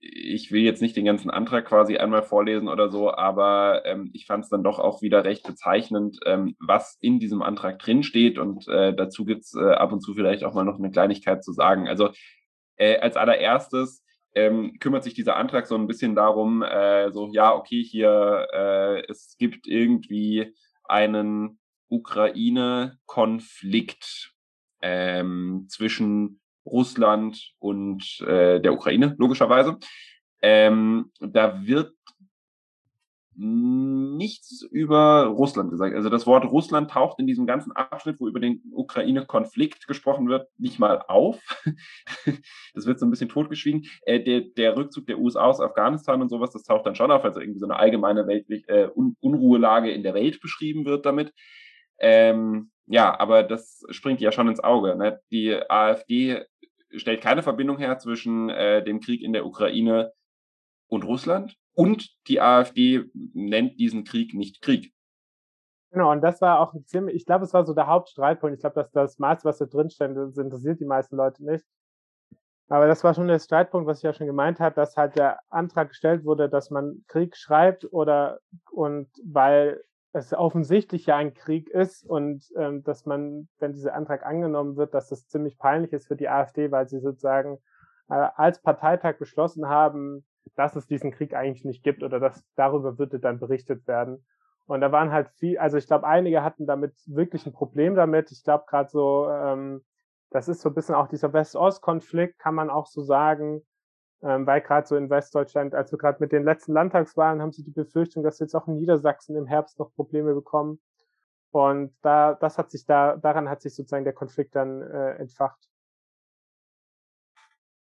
ich will jetzt nicht den ganzen Antrag quasi einmal vorlesen oder so, aber ähm, ich fand es dann doch auch wieder recht bezeichnend, ähm, was in diesem Antrag drinsteht und äh, dazu gibt's äh, ab und zu vielleicht auch mal noch eine Kleinigkeit zu sagen. Also äh, als allererstes ähm, kümmert sich dieser Antrag so ein bisschen darum, äh, so ja, okay, hier äh, es gibt irgendwie einen Ukraine-Konflikt ähm, zwischen Russland und äh, der Ukraine, logischerweise. Ähm, da wird nichts über Russland gesagt. Also das Wort Russland taucht in diesem ganzen Abschnitt, wo über den Ukraine-Konflikt gesprochen wird, nicht mal auf. <laughs> das wird so ein bisschen totgeschwiegen. Äh, der, der Rückzug der USA aus Afghanistan und sowas, das taucht dann schon auf, also irgendwie so eine allgemeine weltlich, äh, Un Unruhelage in der Welt beschrieben wird damit. Ähm, ja, aber das springt ja schon ins Auge. Ne? Die AfD stellt keine Verbindung her zwischen äh, dem Krieg in der Ukraine und Russland. Und die AfD nennt diesen Krieg nicht Krieg. Genau, und das war auch ein ziemlich, ich glaube, es war so der Hauptstreitpunkt. Ich glaube, dass das Maß, was da drin steht, das interessiert die meisten Leute nicht. Aber das war schon der Streitpunkt, was ich ja schon gemeint habe, dass halt der Antrag gestellt wurde, dass man Krieg schreibt oder und weil es offensichtlich ja ein Krieg ist und ähm, dass man, wenn dieser Antrag angenommen wird, dass das ziemlich peinlich ist für die AfD, weil sie sozusagen äh, als Parteitag beschlossen haben, dass es diesen Krieg eigentlich nicht gibt oder dass darüber würde dann berichtet werden. Und da waren halt viel, also ich glaube, einige hatten damit wirklich ein Problem damit. Ich glaube gerade so, ähm, das ist so ein bisschen auch dieser West-Ost-Konflikt, kann man auch so sagen, ähm, weil gerade so in Westdeutschland, also gerade mit den letzten Landtagswahlen haben sie die Befürchtung, dass jetzt auch in Niedersachsen im Herbst noch Probleme bekommen. Und da, das hat sich da, daran hat sich sozusagen der Konflikt dann äh, entfacht.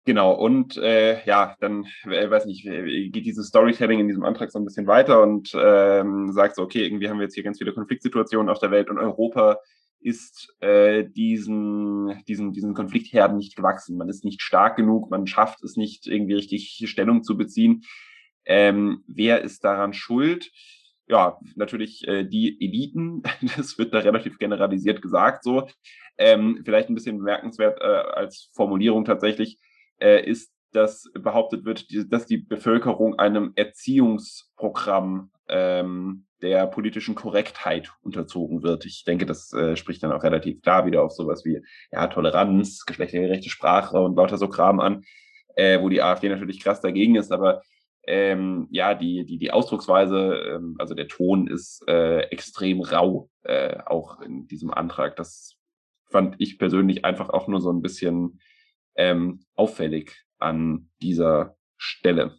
Genau, und äh, ja, dann, äh, weiß nicht, äh, geht dieses Storytelling in diesem Antrag so ein bisschen weiter und ähm, sagt so, okay, irgendwie haben wir jetzt hier ganz viele Konfliktsituationen auf der Welt und Europa ist äh, diesen, diesen, diesen Konfliktherden nicht gewachsen. Man ist nicht stark genug, man schafft es nicht, irgendwie richtig Stellung zu beziehen. Ähm, wer ist daran schuld? Ja, natürlich äh, die Eliten. <laughs> Das wird da relativ generalisiert gesagt so. Ähm, vielleicht ein bisschen bemerkenswert äh, als Formulierung tatsächlich äh, ist, dass behauptet wird, die, dass die Bevölkerung einem Erziehungsprogramm ähm, der politischen Korrektheit unterzogen wird. Ich denke, das äh, spricht dann auch relativ klar wieder auf sowas wie ja, Toleranz, geschlechtergerechte Sprache und lauter so Kram an, äh, wo die AfD natürlich krass dagegen ist, aber ähm, ja, die, die, die Ausdrucksweise, ähm, also der Ton ist äh, extrem rau, äh, auch in diesem Antrag. Das fand ich persönlich einfach auch nur so ein bisschen ähm, auffällig an dieser Stelle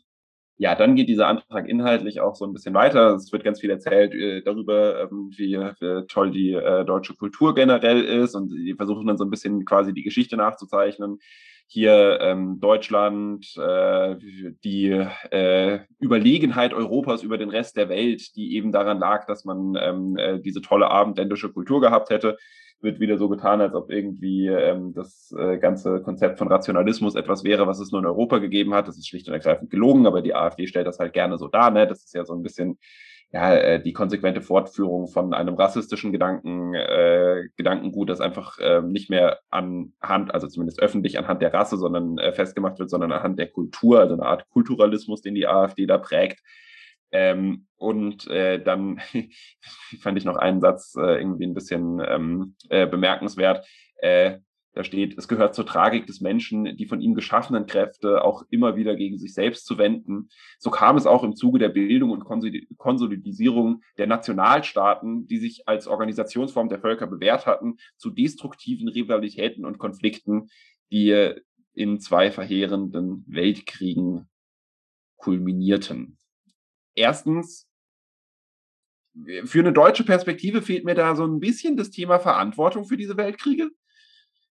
ja, dann geht dieser Antrag inhaltlich auch so ein bisschen weiter. Es wird ganz viel erzählt äh, darüber, ähm, wie, wie, toll die äh, deutsche Kultur generell ist und sie versuchen dann so ein bisschen quasi die Geschichte nachzuzeichnen. Hier ähm, Deutschland, äh, die äh, Überlegenheit Europas über den Rest der Welt, die eben daran lag, dass man ähm, äh, diese tolle abendländische Kultur gehabt hätte wird wieder so getan, als ob irgendwie ähm, das äh, ganze Konzept von Rationalismus etwas wäre, was es nur in Europa gegeben hat. Das ist schlicht und ergreifend gelogen, aber die AfD stellt das halt gerne so dar. Ne? Das ist ja so ein bisschen ja, äh, die konsequente Fortführung von einem rassistischen Gedanken, äh, Gedankengut, das einfach äh, nicht mehr anhand, also zumindest öffentlich anhand der Rasse, sondern äh, festgemacht wird, sondern anhand der Kultur, also eine Art Kulturalismus, den die AfD da prägt. Ähm, und äh, dann <laughs> fand ich noch einen Satz äh, irgendwie ein bisschen ähm, äh, bemerkenswert. Äh, da steht, es gehört zur Tragik des Menschen, die von ihm geschaffenen Kräfte auch immer wieder gegen sich selbst zu wenden. So kam es auch im Zuge der Bildung und Konsolidierung der Nationalstaaten, die sich als Organisationsform der Völker bewährt hatten, zu destruktiven Rivalitäten und Konflikten, die äh, in zwei verheerenden Weltkriegen kulminierten erstens, für eine deutsche Perspektive fehlt mir da so ein bisschen das Thema Verantwortung für diese Weltkriege.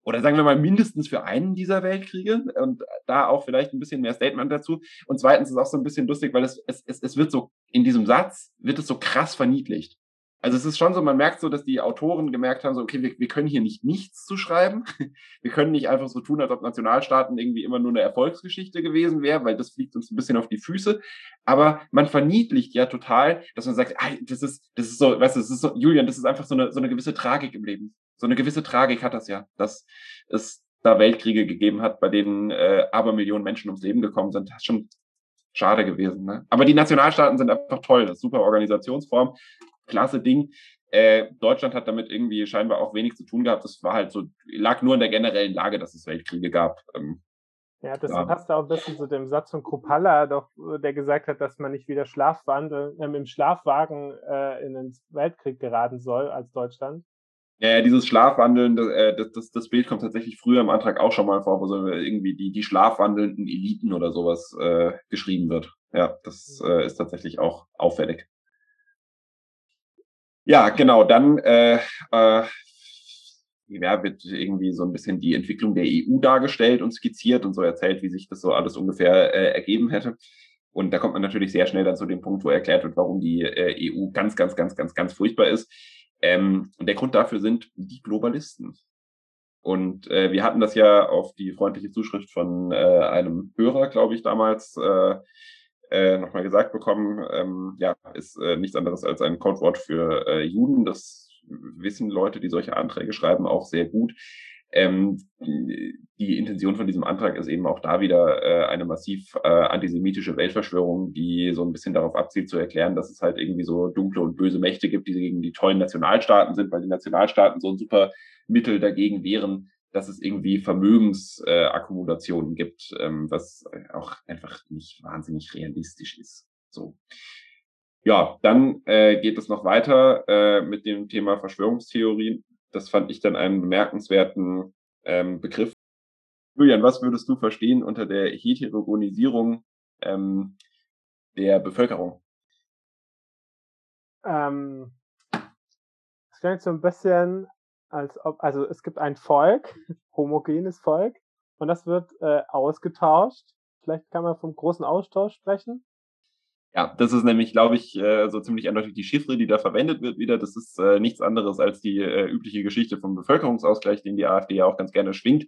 oder sagen wir mal mindestens für einen dieser Weltkriege und da auch vielleicht ein bisschen mehr Statement dazu. Und zweitens ist auch so ein bisschen lustig, weil es, es, es wird so, in diesem Satz wird es so krass verniedlicht. Also es ist schon so, man merkt so, dass die Autoren gemerkt haben, so, okay, wir, wir können hier nicht nichts zu schreiben. <laughs> Wir können nicht einfach so tun, als ob Nationalstaaten irgendwie immer nur eine Erfolgsgeschichte gewesen wäre, weil das fliegt uns ein bisschen auf die Füße. Aber man verniedlicht ja total, dass man sagt, ah, das ist, das ist so, weißt du, das ist so, Julian, das ist einfach so eine, so eine gewisse Tragik im Leben. So eine gewisse Tragik hat das ja, dass es da Weltkriege gegeben hat, bei denen äh, aber Millionen Menschen ums Leben gekommen sind. Das ist schon schade gewesen. Ne? Aber die Nationalstaaten sind einfach toll. Das ist super Organisationsform klasse Ding. Äh, Deutschland hat damit irgendwie scheinbar auch wenig zu tun gehabt. Das war halt so, lag nur in der generellen Lage, dass es Weltkriege gab. Ähm, ja, das ja. passt auch ein bisschen zu dem Satz von Kruppalla, doch, der gesagt hat, dass man nicht wieder Schlafwandel, äh, im Schlafwagen äh, in den Weltkrieg geraten soll als Deutschland. Ja, dieses Schlafwandeln, das, äh, das, das, das Bild kommt tatsächlich früher im Antrag auch schon mal vor, wo so irgendwie die, die schlafwandelnden Eliten oder sowas äh, geschrieben wird. Ja, das äh, ist tatsächlich auch auffällig. Ja, genau. Dann äh, äh, ja, wird irgendwie so ein bisschen die Entwicklung der EU dargestellt und skizziert und so erzählt, wie sich das so alles ungefähr äh, ergeben hätte. Und da kommt man natürlich sehr schnell dann zu dem Punkt, wo erklärt wird, warum die äh, EU ganz, ganz, ganz, ganz, ganz furchtbar ist. Ähm, und der Grund dafür sind die Globalisten. Und äh, wir hatten das ja auf die freundliche Zuschrift von äh, einem Hörer, glaube ich, damals äh, äh, nochmal gesagt bekommen, ähm, ja, ist äh, nichts anderes als ein Codewort für äh, Juden. Das wissen Leute, die solche Anträge schreiben, auch sehr gut. Ähm, die Intention von diesem Antrag ist eben auch da wieder äh, eine massiv äh, antisemitische Weltverschwörung, die so ein bisschen darauf abzielt zu erklären, dass es halt irgendwie so dunkle und böse Mächte gibt, die gegen die tollen Nationalstaaten sind, weil die Nationalstaaten so ein super Mittel dagegen wären, dass es irgendwie Vermögensakkumulationen äh, gibt, ähm, was auch einfach nicht wahnsinnig realistisch ist. So. Ja, dann äh, geht es noch weiter äh, mit dem Thema Verschwörungstheorien. Das fand ich dann einen bemerkenswerten ähm, Begriff. Julian, was würdest du verstehen unter der Heterogenisierung ähm, der Bevölkerung? Ähm, das klingt so ein bisschen als ob, also es gibt ein Volk, <laughs> homogenes Volk, und das wird äh, ausgetauscht. Vielleicht kann man vom großen Austausch sprechen. Ja, das ist nämlich, glaube ich, äh, so ziemlich eindeutig die Chiffre, die da verwendet wird wieder. Das ist äh, nichts anderes als die äh, übliche Geschichte vom Bevölkerungsausgleich, den die AfD ja auch ganz gerne schwingt,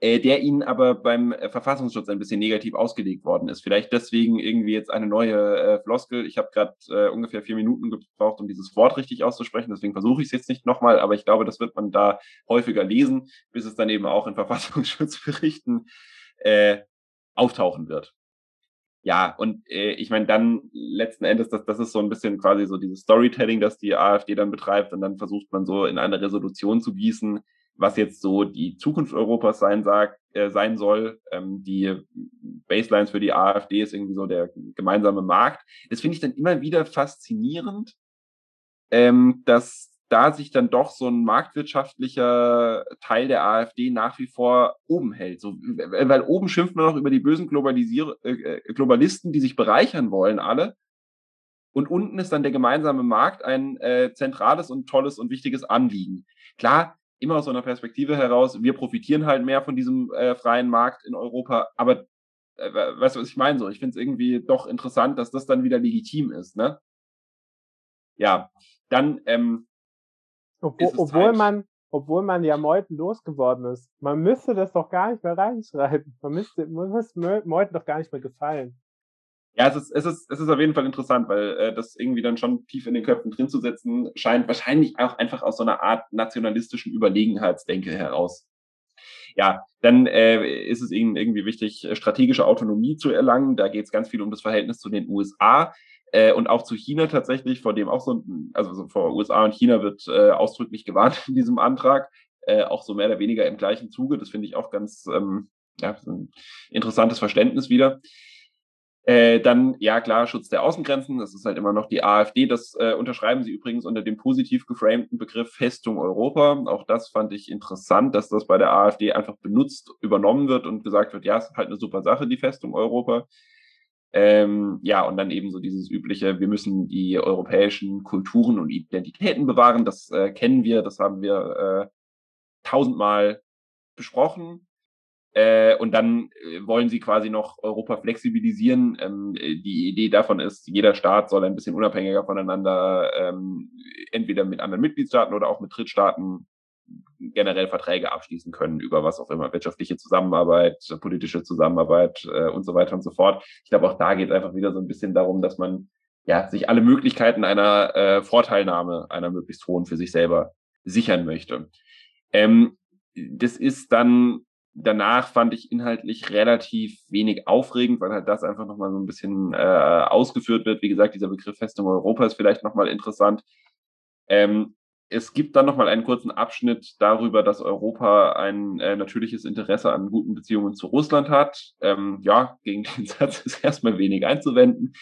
äh, der ihnen aber beim äh, Verfassungsschutz ein bisschen negativ ausgelegt worden ist. Vielleicht deswegen irgendwie jetzt eine neue äh, Floskel. Ich habe gerade äh, ungefähr vier Minuten gebraucht, um dieses Wort richtig auszusprechen. Deswegen versuche ich es jetzt nicht nochmal, aber ich glaube, das wird man da häufiger lesen, bis es dann eben auch in <laughs> Verfassungsschutzberichten auftauchen wird ja, und äh, ich meine, dann letzten Endes, das, das ist so ein bisschen quasi so dieses Storytelling, das die AfD dann betreibt, und dann versucht man so in eine Resolution zu gießen, was jetzt so die Zukunft Europas sein sagt, äh, sein soll. Ähm, die Baselines für die AfD ist irgendwie so der gemeinsame Markt. Das finde ich dann immer wieder faszinierend, ähm, dass da sich dann doch so ein marktwirtschaftlicher Teil der AfD nach wie vor oben hält. So, weil oben schimpft man noch über die bösen Globalisier äh, äh, Globalisten, die sich bereichern wollen, alle. Und unten ist dann der gemeinsame Markt ein äh, zentrales und tolles und wichtiges Anliegen. Klar, immer aus so einer Perspektive heraus, wir profitieren halt mehr von diesem äh, freien Markt in Europa, aber äh, weißt du, was ich meine? So, ich finde es irgendwie doch interessant, dass das dann wieder legitim ist, ne? Ja, dann ähm, obwohl, obwohl man, obwohl man ja Meuthen losgeworden ist. Man müsste das doch gar nicht mehr reinschreiben. Man müsste, man müsste Meuthen doch gar nicht mehr gefallen. Ja, es ist, es ist, es ist auf jeden Fall interessant, weil äh, das irgendwie dann schon tief in den Köpfen drin zu setzen scheint, wahrscheinlich auch einfach aus so einer Art nationalistischen Überlegenheitsdenke heraus. Ja, dann äh, ist es ihnen irgendwie wichtig, strategische Autonomie zu erlangen. Da geht es ganz viel um das Verhältnis zu den USA. Äh, und auch zu China tatsächlich, vor dem auch so, also so vor USA und China wird äh, ausdrücklich gewarnt in diesem Antrag, äh, auch so mehr oder weniger im gleichen Zuge. Das finde ich auch ganz ähm, ja, ein interessantes Verständnis wieder. Äh, dann, ja klar, Schutz der Außengrenzen, das ist halt immer noch die AfD, das äh, unterschreiben sie übrigens unter dem positiv geframten Begriff Festung Europa. Auch das fand ich interessant, dass das bei der AfD einfach benutzt, übernommen wird und gesagt wird, ja, es ist halt eine super Sache, die Festung Europa. Ähm, ja, und dann eben so dieses übliche, wir müssen die europäischen Kulturen und Identitäten bewahren. Das äh, kennen wir, das haben wir äh, tausendmal besprochen. Äh, und dann äh, wollen sie quasi noch Europa flexibilisieren. Ähm, äh, die Idee davon ist, jeder Staat soll ein bisschen unabhängiger voneinander, ähm, entweder mit anderen Mitgliedstaaten oder auch mit Drittstaaten generell Verträge abschließen können über was auch immer, wirtschaftliche Zusammenarbeit, politische Zusammenarbeit äh, und so weiter und so fort. Ich glaube, auch da geht es einfach wieder so ein bisschen darum, dass man ja sich alle Möglichkeiten einer äh, Vorteilnahme einer möglichst hohen für sich selber sichern möchte. Ähm, das ist dann danach fand ich inhaltlich relativ wenig aufregend, weil halt das einfach nochmal so ein bisschen äh, ausgeführt wird. Wie gesagt, dieser Begriff Festung Europa ist vielleicht nochmal interessant. Ähm, es gibt dann nochmal einen kurzen Abschnitt darüber, dass Europa ein äh, natürliches Interesse an guten Beziehungen zu Russland hat. Ähm, ja, gegen <laughs> den Satz ist erstmal wenig einzuwenden.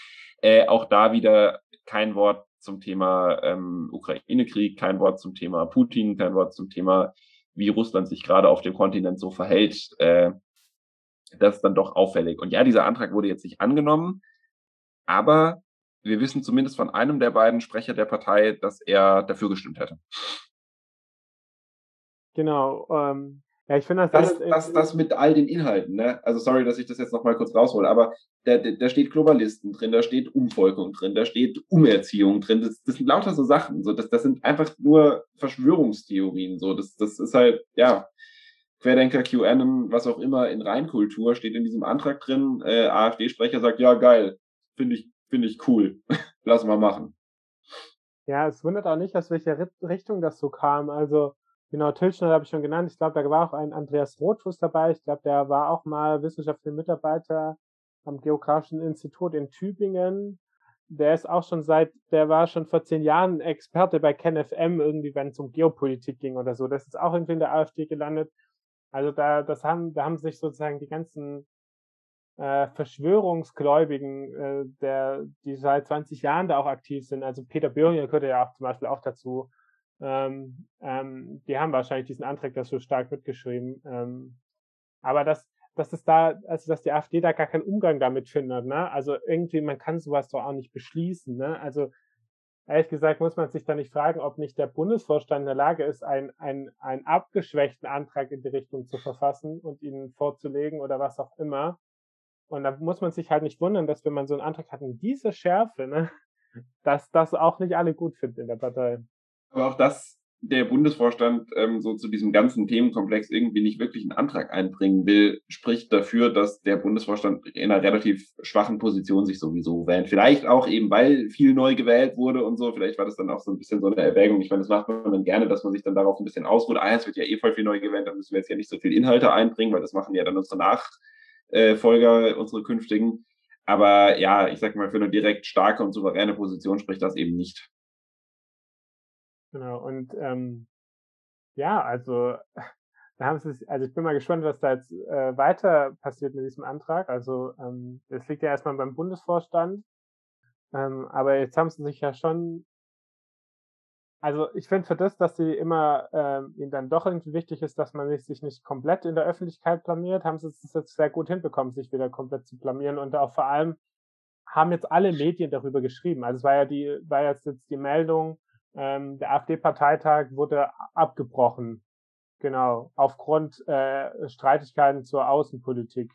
Äh, auch da wieder kein Wort zum Thema ähm, Ukraine-Krieg, kein Wort zum Thema Putin, kein Wort zum Thema wie Russland sich gerade auf dem Kontinent so verhält, äh, das ist dann doch auffällig. Und ja, dieser Antrag wurde jetzt nicht angenommen, aber wir wissen zumindest von einem der beiden Sprecher der Partei, dass er dafür gestimmt hätte. Genau. Ähm, ja, ich finde das, das, das, das mit all den Inhalten, ne? Also sorry, dass ich das jetzt nochmal kurz raushole, aber da, da steht Globalisten drin, da steht Umvolkung drin, da steht Umerziehung drin. Das, das sind lauter so Sachen. So, das, das sind einfach nur Verschwörungstheorien. So, das, das ist halt, ja, Querdenker, QAnon, was auch immer in Reinkultur steht in diesem Antrag drin. Äh, AfD-Sprecher sagt, ja, geil, finde ich, finde ich cool. <laughs> Lass mal machen. Ja, es wundert auch nicht, aus welcher Richtung das so kam. Also, Genau, Tilschner habe ich schon genannt. Ich glaube, da war auch ein Andreas Rothfuss dabei. Ich glaube, der war auch mal wissenschaftlicher Mitarbeiter am Geografischen Institut in Tübingen. Der ist auch schon seit, der war schon vor zehn Jahren Experte bei KenFM, irgendwie, wenn es um Geopolitik ging oder so. Das ist auch irgendwie in der AfD gelandet. Also da, das haben, da haben sich sozusagen die ganzen äh, Verschwörungsgläubigen, äh, der, die seit 20 Jahren da auch aktiv sind. Also Peter Böhringer gehört ja auch zum Beispiel auch dazu ähm, ähm, die haben wahrscheinlich diesen Antrag da so stark mitgeschrieben. Ähm, aber dass, dass es da, also dass die AfD da gar keinen Umgang damit findet, ne? Also irgendwie, man kann sowas doch auch nicht beschließen, ne? Also ehrlich gesagt muss man sich da nicht fragen, ob nicht der Bundesvorstand in der Lage ist, einen, einen, einen abgeschwächten Antrag in die Richtung zu verfassen und ihn vorzulegen oder was auch immer. Und da muss man sich halt nicht wundern, dass wenn man so einen Antrag hat in dieser Schärfe, ne, dass das auch nicht alle gut finden in der Partei. Aber auch das der Bundesvorstand ähm, so zu diesem ganzen Themenkomplex irgendwie nicht wirklich einen Antrag einbringen will, spricht dafür, dass der Bundesvorstand in einer relativ schwachen Position sich sowieso wählt. Vielleicht auch eben, weil viel neu gewählt wurde und so. Vielleicht war das dann auch so ein bisschen so eine Erwägung. Ich meine, das macht man dann gerne, dass man sich dann darauf ein bisschen ausruht. Ah, es wird ja eh voll viel neu gewählt, dann müssen wir jetzt ja nicht so viel Inhalte einbringen, weil das machen ja dann unsere Nachfolger, unsere künftigen. Aber ja, ich sag mal, für eine direkt starke und souveräne Position spricht das eben nicht. Genau, und ähm, ja, also <laughs> da haben sie also ich bin mal gespannt, was da jetzt äh, weiter passiert mit diesem Antrag. Also ähm, das liegt ja erstmal beim Bundesvorstand. Ähm, aber jetzt haben sie sich ja schon, also ich finde für das, dass sie immer ähm, ihnen dann doch irgendwie wichtig ist, dass man sich nicht komplett in der Öffentlichkeit blamiert, haben sie es jetzt sehr gut hinbekommen, sich wieder komplett zu blamieren und auch vor allem haben jetzt alle Medien darüber geschrieben. Also es war ja die, war jetzt jetzt die Meldung, ähm, der AfD-Parteitag wurde abgebrochen. Genau, aufgrund äh, Streitigkeiten zur Außenpolitik.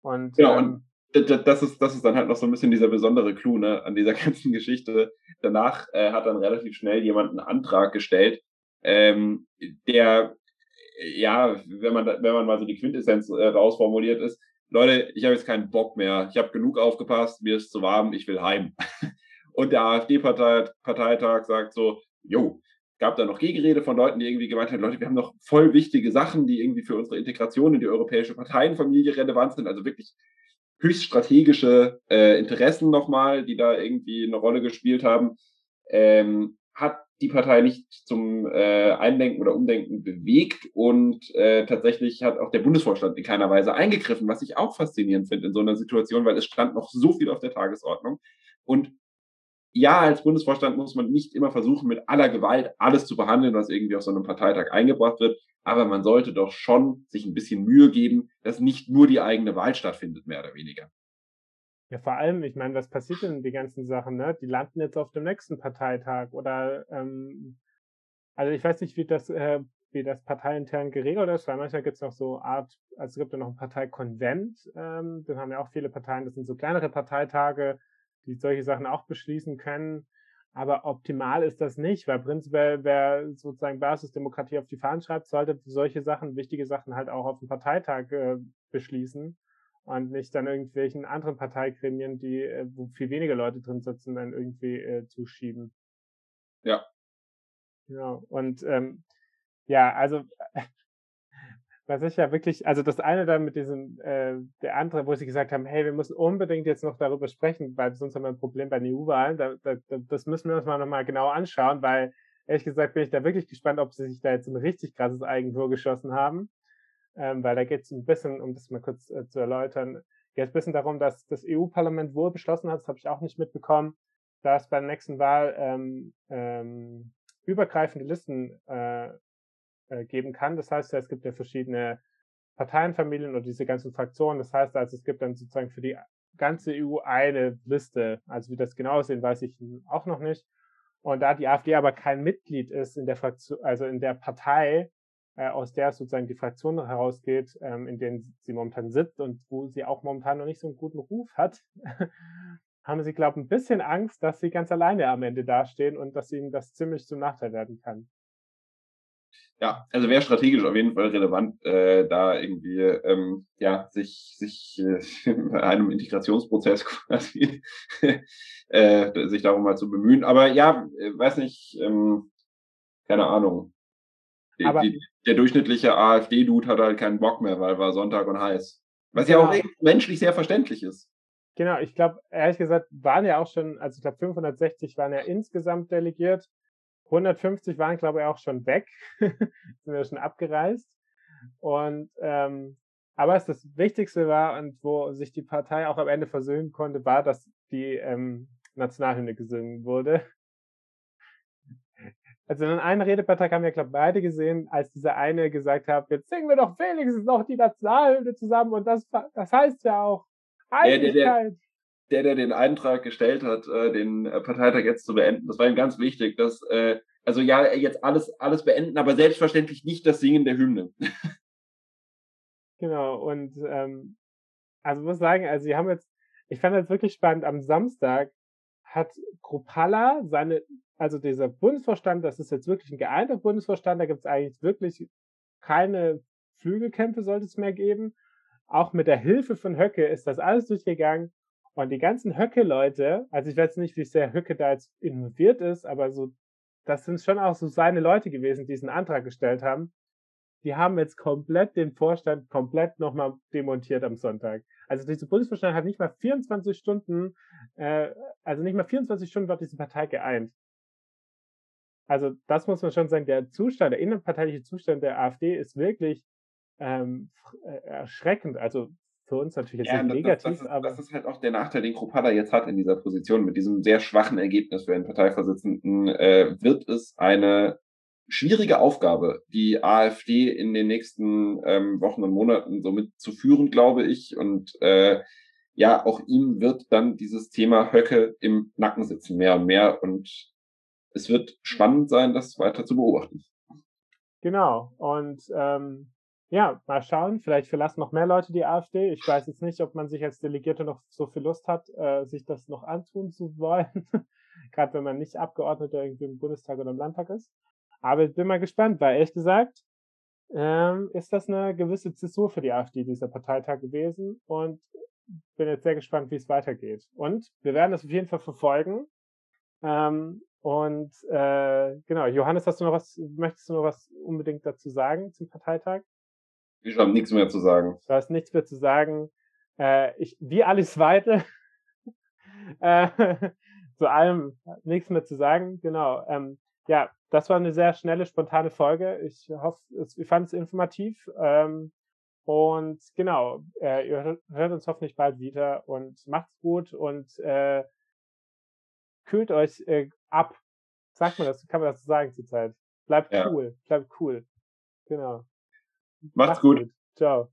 Und, genau, ähm, und das ist, das ist dann halt noch so ein bisschen dieser besondere Clou ne, an dieser <laughs> ganzen Geschichte. Danach äh, hat dann relativ schnell jemand einen Antrag gestellt, ähm, der, ja, wenn man, wenn man mal so die Quintessenz äh, rausformuliert ist, Leute, ich habe jetzt keinen Bock mehr, ich habe genug aufgepasst, mir ist zu warm, ich will heim. <laughs> Und der AfD-Parteitag sagt so, jo, gab da noch Gegenrede von Leuten, die irgendwie gemeint haben, Leute, wir haben noch voll wichtige Sachen, die irgendwie für unsere Integration in die europäische Parteienfamilie relevant sind, also wirklich höchst strategische äh, Interessen nochmal, die da irgendwie eine Rolle gespielt haben, ähm, hat die Partei nicht zum äh, Eindenken oder Umdenken bewegt und äh, tatsächlich hat auch der Bundesvorstand in keiner Weise eingegriffen, was ich auch faszinierend finde in so einer Situation, weil es stand noch so viel auf der Tagesordnung. Und ja, als Bundesvorstand muss man nicht immer versuchen, mit aller Gewalt alles zu behandeln, was irgendwie auf so einem Parteitag eingebracht wird. Aber man sollte doch schon sich ein bisschen Mühe geben, dass nicht nur die eigene Wahl stattfindet, mehr oder weniger. Ja, vor allem, ich meine, was passiert denn die ganzen Sachen, ne? Die landen jetzt auf dem nächsten Parteitag oder ähm, also ich weiß nicht, wie das äh, wie das parteiintern geregelt ist, weil manchmal gibt es noch so Art, also es gibt ja noch einen Parteikonvent, ähm, dann haben ja auch viele Parteien, das sind so kleinere Parteitage, die solche Sachen auch beschließen können. Aber optimal ist das nicht, weil prinzipiell, wer sozusagen Basisdemokratie auf die Fahnen schreibt, sollte solche Sachen, wichtige Sachen halt auch auf dem Parteitag äh, beschließen und nicht dann irgendwelchen anderen Parteigremien, die, äh, wo viel weniger Leute drin sitzen, dann irgendwie äh, zuschieben. Ja. Ja, und ähm, ja, also was ich ja wirklich, also das eine dann mit diesem, äh, der andere, wo sie gesagt haben, hey, wir müssen unbedingt jetzt noch darüber sprechen, weil sonst haben wir ein Problem bei den EU-Wahlen. Da, da, das müssen wir uns mal nochmal genau anschauen, weil ehrlich gesagt bin ich da wirklich gespannt, ob sie sich da jetzt ein richtig krasses Eigentor geschossen haben. Ähm, weil da geht es ein bisschen, um das mal kurz äh, zu erläutern, geht es ein bisschen darum, dass das EU-Parlament wohl beschlossen hat, das habe ich auch nicht mitbekommen, dass bei der nächsten Wahl ähm, ähm, übergreifende Listen äh, äh, geben kann. Das heißt, es gibt ja verschiedene Parteienfamilien oder diese ganzen Fraktionen. Das heißt also, es gibt dann sozusagen für die ganze EU eine Liste. Also wie das genau aussehen, weiß ich auch noch nicht. Und da die AfD aber kein Mitglied ist in der Fraktion, also in der Partei, äh, aus der sozusagen die Fraktion herausgeht, ähm, in denen sie momentan sitzt und wo sie auch momentan noch nicht so einen guten Ruf hat, <laughs> haben sie, glaube ich, ein bisschen Angst, dass sie ganz alleine am Ende dastehen und dass ihnen das ziemlich zum Nachteil werden kann. Ja, also wäre strategisch auf jeden Fall relevant, äh, da irgendwie ähm, ja sich sich äh, in <laughs> einem Integrationsprozess <laughs> quasi äh, sich darum mal zu bemühen. Aber ja, äh, weiß nicht, ähm, keine Ahnung. Die, die, der durchschnittliche AfD-Dude hat halt keinen Bock mehr, weil war Sonntag und heiß. Was ja, ja auch menschlich sehr verständlich ist. Genau, ich glaube, ehrlich gesagt, waren ja auch schon, also ich glaube 560 waren ja insgesamt delegiert. 150 waren, glaube ich, auch schon weg, <laughs> sind ja schon abgereist. Und ähm, aber was das Wichtigste war und wo sich die Partei auch am Ende versöhnen konnte, war, dass die ähm, Nationalhymne gesungen wurde. <laughs> Also in einem Redebeitrag haben wir, glaube ich, beide gesehen, als dieser eine gesagt hat, jetzt singen wir doch wenigstens noch die Nationalhymne zusammen und das, das heißt ja auch Einigkeit. Der, der, der, der den Eintrag gestellt hat, äh, den äh, Parteitag jetzt zu beenden, das war ihm ganz wichtig, dass, äh, also ja, jetzt alles, alles beenden, aber selbstverständlich nicht das Singen der Hymne. <laughs> Genau, und ähm, also muss sagen, also sie haben jetzt, ich fand das wirklich spannend, am Samstag hat Kropala seine, also dieser Bundesvorstand, das ist jetzt wirklich ein geeinter Bundesvorstand, da gibt es eigentlich wirklich keine Flügelkämpfe, sollte es mehr geben. Auch mit der Hilfe von Höcke ist das alles durchgegangen und die ganzen Höcke-Leute, also ich weiß nicht, wie sehr Höcke da jetzt involviert ist, aber so, das sind schon auch so seine Leute gewesen, die diesen Antrag gestellt haben. Die haben jetzt komplett den Vorstand komplett nochmal demontiert am Sonntag. Also diese Bundesvorstand hat nicht mal 24 Stunden, äh, also nicht mal 24 Stunden wird diese Partei geeint. Also das muss man schon sagen, der Zustand, der innenparteiliche Zustand der AfD ist wirklich ähm, äh, erschreckend. Also für uns natürlich jetzt ja, nicht negativ, das, das, ist, aber. Das ist halt auch der Nachteil, den Kropala jetzt hat in dieser Position. Mit diesem sehr schwachen Ergebnis für einen Parteivorsitzenden äh, wird es eine schwierige Aufgabe, die AfD in den nächsten ähm, Wochen und Monaten somit zu führen, glaube ich. Und äh, ja, auch ihm wird dann dieses Thema Höcke im Nacken sitzen, mehr und mehr. Und es wird spannend sein, das weiter zu beobachten. Genau. Und ähm, ja, mal schauen. Vielleicht verlassen noch mehr Leute die AfD. Ich weiß jetzt nicht, ob man sich als Delegierte noch so viel Lust hat, äh, sich das noch antun zu wollen. <laughs> Gerade wenn man nicht Abgeordneter irgendwie im Bundestag oder im Landtag ist. Aber ich bin mal gespannt, weil ehrlich gesagt, ähm, ist das eine gewisse Zäsur für die AfD, dieser Parteitag gewesen. Und bin jetzt sehr gespannt, wie es weitergeht. Und wir werden das auf jeden Fall verfolgen. Ähm, und äh, genau, Johannes, hast du noch was, möchtest du noch was unbedingt dazu sagen zum Parteitag? Ich habe nichts mehr zu sagen. Du hast nichts mehr zu sagen. Äh, ich, wie alles weiter. <laughs> äh, <laughs> zu allem nichts mehr zu sagen. Genau. Ähm, ja, das war eine sehr schnelle, spontane Folge. Ich hoffe, ich fand es informativ. Ähm, und genau, äh, ihr hört uns hoffentlich bald wieder und macht's gut und äh, kühlt euch äh, ab. Sagt man das, kann man das so sagen zurzeit. Bleibt ja. cool, bleibt cool. Genau. Macht's gut. gut. Ciao.